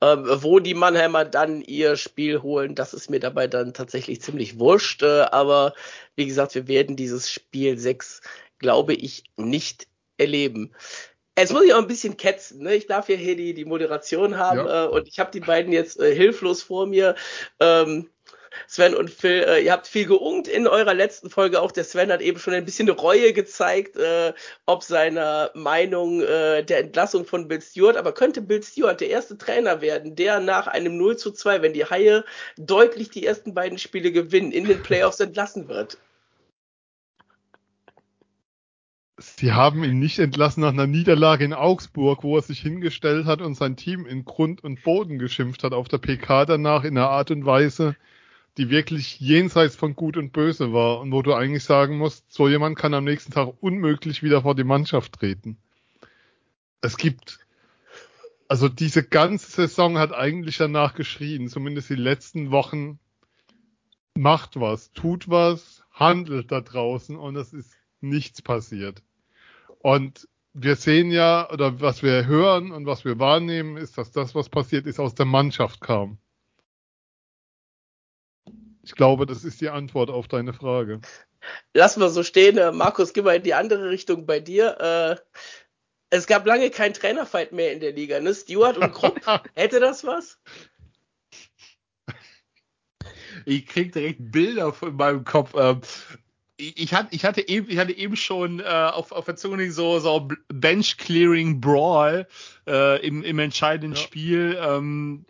Ähm, wo die Mannheimer dann ihr Spiel holen, das ist mir dabei dann tatsächlich ziemlich wurscht. Äh, aber wie gesagt, wir werden dieses Spiel 6, glaube ich, nicht erleben. Jetzt muss ich auch ein bisschen ketzen. Ne? Ich darf ja hier die, die Moderation haben ja. äh, und ich habe die beiden jetzt äh, hilflos vor mir. Ähm, Sven und Phil, äh, ihr habt viel geungt in eurer letzten Folge. Auch der Sven hat eben schon ein bisschen Reue gezeigt, äh, ob seiner Meinung äh, der Entlassung von Bill Stewart. Aber könnte Bill Stewart der erste Trainer werden, der nach einem 0 zu 2, wenn die Haie deutlich die ersten beiden Spiele gewinnen, in den Playoffs entlassen wird? Sie haben ihn nicht entlassen nach einer Niederlage in Augsburg, wo er sich hingestellt hat und sein Team in Grund und Boden geschimpft hat auf der PK danach in einer Art und Weise, die wirklich jenseits von Gut und Böse war und wo du eigentlich sagen musst, so jemand kann am nächsten Tag unmöglich wieder vor die Mannschaft treten. Es gibt, also diese ganze Saison hat eigentlich danach geschrien, zumindest die letzten Wochen, macht was, tut was, handelt da draußen und es ist nichts passiert. Und wir sehen ja, oder was wir hören und was wir wahrnehmen, ist, dass das, was passiert ist, aus der Mannschaft kam. Ich glaube, das ist die Antwort auf deine Frage. Lassen wir so stehen. Äh, Markus, geh mal in die andere Richtung bei dir. Äh, es gab lange keinen Trainerfight mehr in der Liga. Ne? Stewart und Krupp, hätte das was? Ich krieg direkt Bilder von meinem Kopf. Ähm, ich, hatte, ich, hatte eben, ich hatte eben schon äh, auf, auf der Zunge so, so Bench-Clearing Brawl äh, im, im entscheidenden ja. Spiel. Ähm,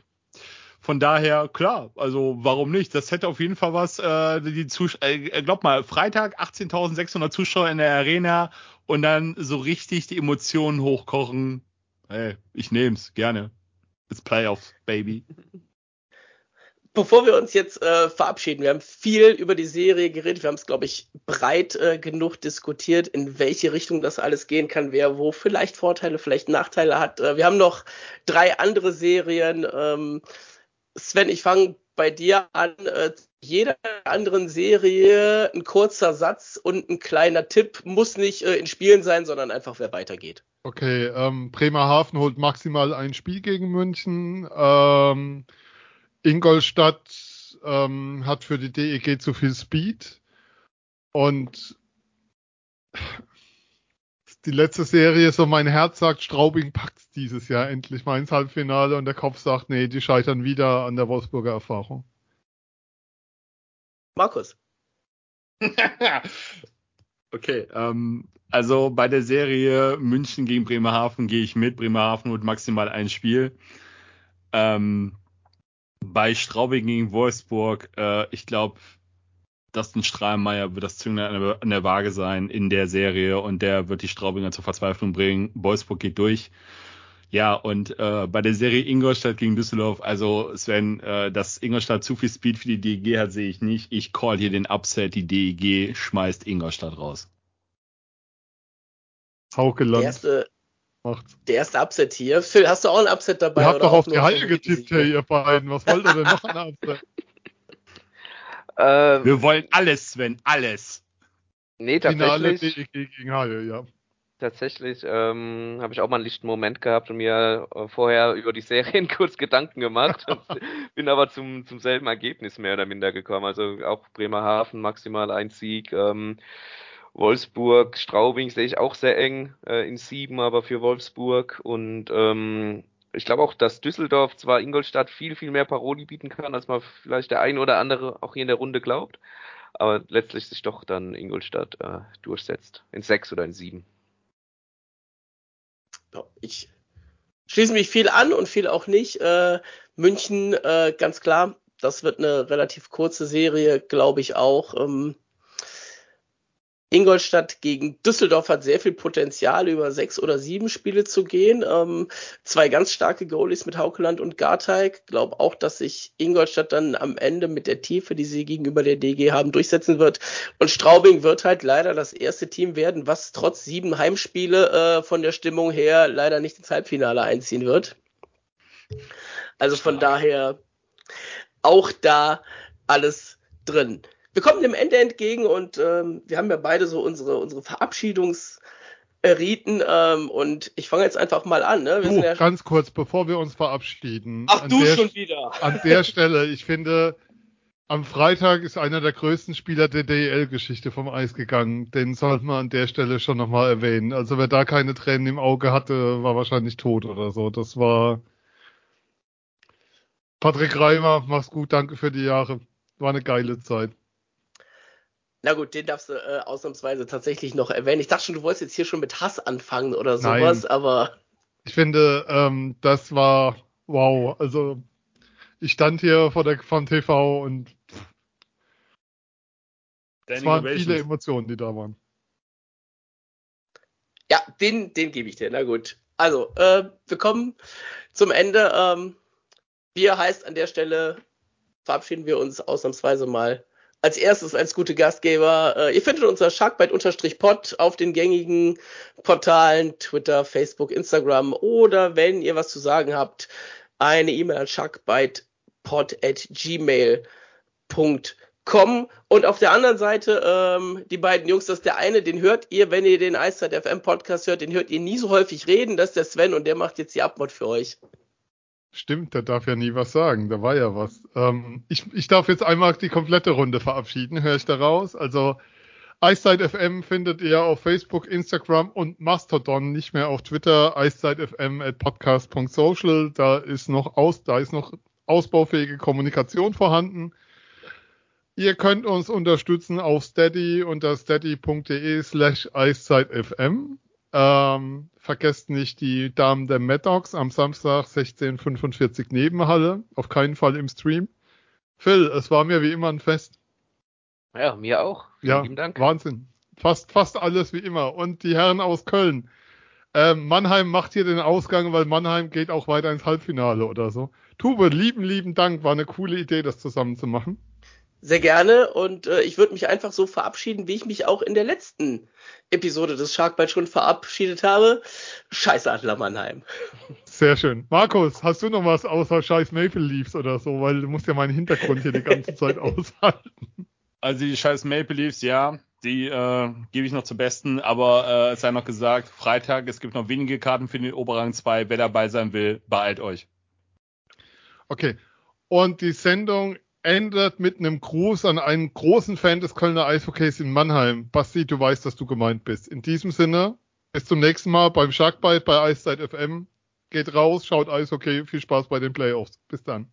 von daher, klar, also warum nicht? Das hätte auf jeden Fall was, äh, die Zuschauer, äh, glaub mal, Freitag 18.600 Zuschauer in der Arena und dann so richtig die Emotionen hochkochen. Hey, ich nehm's, gerne. It's Playoffs, Baby. Bevor wir uns jetzt äh, verabschieden, wir haben viel über die Serie geredet, wir haben es, glaube ich, breit äh, genug diskutiert, in welche Richtung das alles gehen kann, wer wo vielleicht Vorteile, vielleicht Nachteile hat. Äh, wir haben noch drei andere Serien. Ähm, Sven, ich fange bei dir an. Äh, jeder anderen Serie ein kurzer Satz und ein kleiner Tipp muss nicht äh, in Spielen sein, sondern einfach, wer weitergeht. Okay, ähm, Bremerhaven holt maximal ein Spiel gegen München. Ähm, Ingolstadt ähm, hat für die DEG zu viel Speed. Und die letzte Serie, so mein Herz sagt, Straubing packt dieses Jahr endlich mal ins Halbfinale und der Kopf sagt, nee, die scheitern wieder an der Wolfsburger Erfahrung. Markus. okay, ähm, also bei der Serie München gegen Bremerhaven gehe ich mit. Bremerhaven holt maximal ein Spiel. Ähm, bei Straubing gegen Wolfsburg, äh, ich glaube, Dustin Strahlmeier wird das Zünglein an der Waage sein in der Serie und der wird die Straubinger zur Verzweiflung bringen. Wolfsburg geht durch. Ja, und äh, bei der Serie Ingolstadt gegen Düsseldorf, also Sven, äh, dass Ingolstadt zu viel Speed für die DEG hat, sehe ich nicht. Ich call hier den Upset, die DEG schmeißt Ingolstadt raus. Hauke Land. Der erste, der erste Upset hier. Phil, hast du auch ein Upset dabei? Ihr habt doch auf die Haie getippt, hey, ihr beiden. Was wollt ihr denn noch an Upset? Wir wollen alles, Sven, alles. Nee, tatsächlich. Finale gegen Haie, ja. tatsächlich ähm, habe ich auch mal einen lichten Moment gehabt und mir äh, vorher über die Serien kurz Gedanken gemacht bin aber zum, zum selben Ergebnis mehr oder minder gekommen. Also auch Bremerhaven maximal ein Sieg. Ähm, Wolfsburg, Straubing sehe ich auch sehr eng äh, in sieben, aber für Wolfsburg und ähm, ich glaube auch, dass Düsseldorf zwar Ingolstadt viel, viel mehr Paroli bieten kann, als man vielleicht der ein oder andere auch hier in der Runde glaubt, aber letztlich sich doch dann Ingolstadt äh, durchsetzt. In sechs oder in sieben. Ich schließe mich viel an und viel auch nicht. Äh, München, äh, ganz klar, das wird eine relativ kurze Serie, glaube ich auch. Ähm, Ingolstadt gegen Düsseldorf hat sehr viel Potenzial, über sechs oder sieben Spiele zu gehen. Ähm, zwei ganz starke Goalies mit Haukeland und Garteig. Glaube auch, dass sich Ingolstadt dann am Ende mit der Tiefe, die sie gegenüber der DG haben, durchsetzen wird. Und Straubing wird halt leider das erste Team werden, was trotz sieben Heimspiele äh, von der Stimmung her leider nicht ins Halbfinale einziehen wird. Also von daher auch da alles drin wir kommen dem Ende entgegen und ähm, wir haben ja beide so unsere, unsere Verabschiedungsriten ähm, und ich fange jetzt einfach mal an. Ne? Wir du, ja ganz kurz, bevor wir uns verabschieden. Ach, du der, schon wieder. An der Stelle, ich finde, am Freitag ist einer der größten Spieler der DEL-Geschichte vom Eis gegangen. Den sollte man an der Stelle schon nochmal erwähnen. Also wer da keine Tränen im Auge hatte, war wahrscheinlich tot oder so. Das war Patrick Reimer, mach's gut, danke für die Jahre. War eine geile Zeit. Na gut, den darfst du äh, ausnahmsweise tatsächlich noch erwähnen. Ich dachte schon, du wolltest jetzt hier schon mit Hass anfangen oder sowas, Nein. aber. Ich finde, ähm, das war wow. Also ich stand hier vor der vom TV und es waren viele Emotionen, die da waren. Ja, den, den gebe ich dir. Na gut. Also, äh, wir kommen zum Ende. Ähm, wir heißt an der Stelle verabschieden wir uns ausnahmsweise mal als erstes als gute Gastgeber. Äh, ihr findet unser Sharkbite-Pod auf den gängigen Portalen Twitter, Facebook, Instagram oder wenn ihr was zu sagen habt, eine E-Mail an sharkbitepod at gmail.com und auf der anderen Seite ähm, die beiden Jungs, das ist der eine, den hört ihr, wenn ihr den Eiszeit FM Podcast hört, den hört ihr nie so häufig reden, das ist der Sven und der macht jetzt die Abmod für euch. Stimmt, der darf ja nie was sagen. Da war ja was. Ähm, ich, ich darf jetzt einmal die komplette Runde verabschieden, höre ich da raus. Also Eiszeit FM findet ihr auf Facebook, Instagram und Mastodon, nicht mehr auf Twitter. Eiszeit FM at podcast.social. Da ist noch aus, da ist noch ausbaufähige Kommunikation vorhanden. Ihr könnt uns unterstützen auf Steady unter steady.de slash eiszeitfm. Ähm, vergesst nicht die Damen der Maddox am Samstag 16.45 Nebenhalle. Auf keinen Fall im Stream. Phil, es war mir wie immer ein Fest. Ja, mir auch. Vielen ja, lieben Dank. Wahnsinn. Fast, fast alles wie immer. Und die Herren aus Köln. Ähm, Mannheim macht hier den Ausgang, weil Mannheim geht auch weiter ins Halbfinale oder so. Tube, lieben, lieben Dank. War eine coole Idee, das zusammen zu machen. Sehr gerne und äh, ich würde mich einfach so verabschieden, wie ich mich auch in der letzten Episode des Sharkbite schon verabschiedet habe. Scheiß Adler Mannheim. Sehr schön. Markus, hast du noch was außer Scheiß Maple Leafs oder so? Weil du musst ja meinen Hintergrund hier die ganze Zeit aushalten. Also die Scheiß Maple Leafs, ja, die äh, gebe ich noch zum Besten, aber äh, es sei noch gesagt, Freitag, es gibt noch wenige Karten für den Oberrang 2. Wer dabei sein will, beeilt euch. Okay. Und die Sendung endet mit einem Gruß an einen großen Fan des Kölner Eishockeys in Mannheim. Basti, du weißt, dass du gemeint bist. In diesem Sinne, bis zum nächsten Mal beim Sharkbite bei Eiszeit FM. Geht raus, schaut Eishockey. Viel Spaß bei den Playoffs. Bis dann.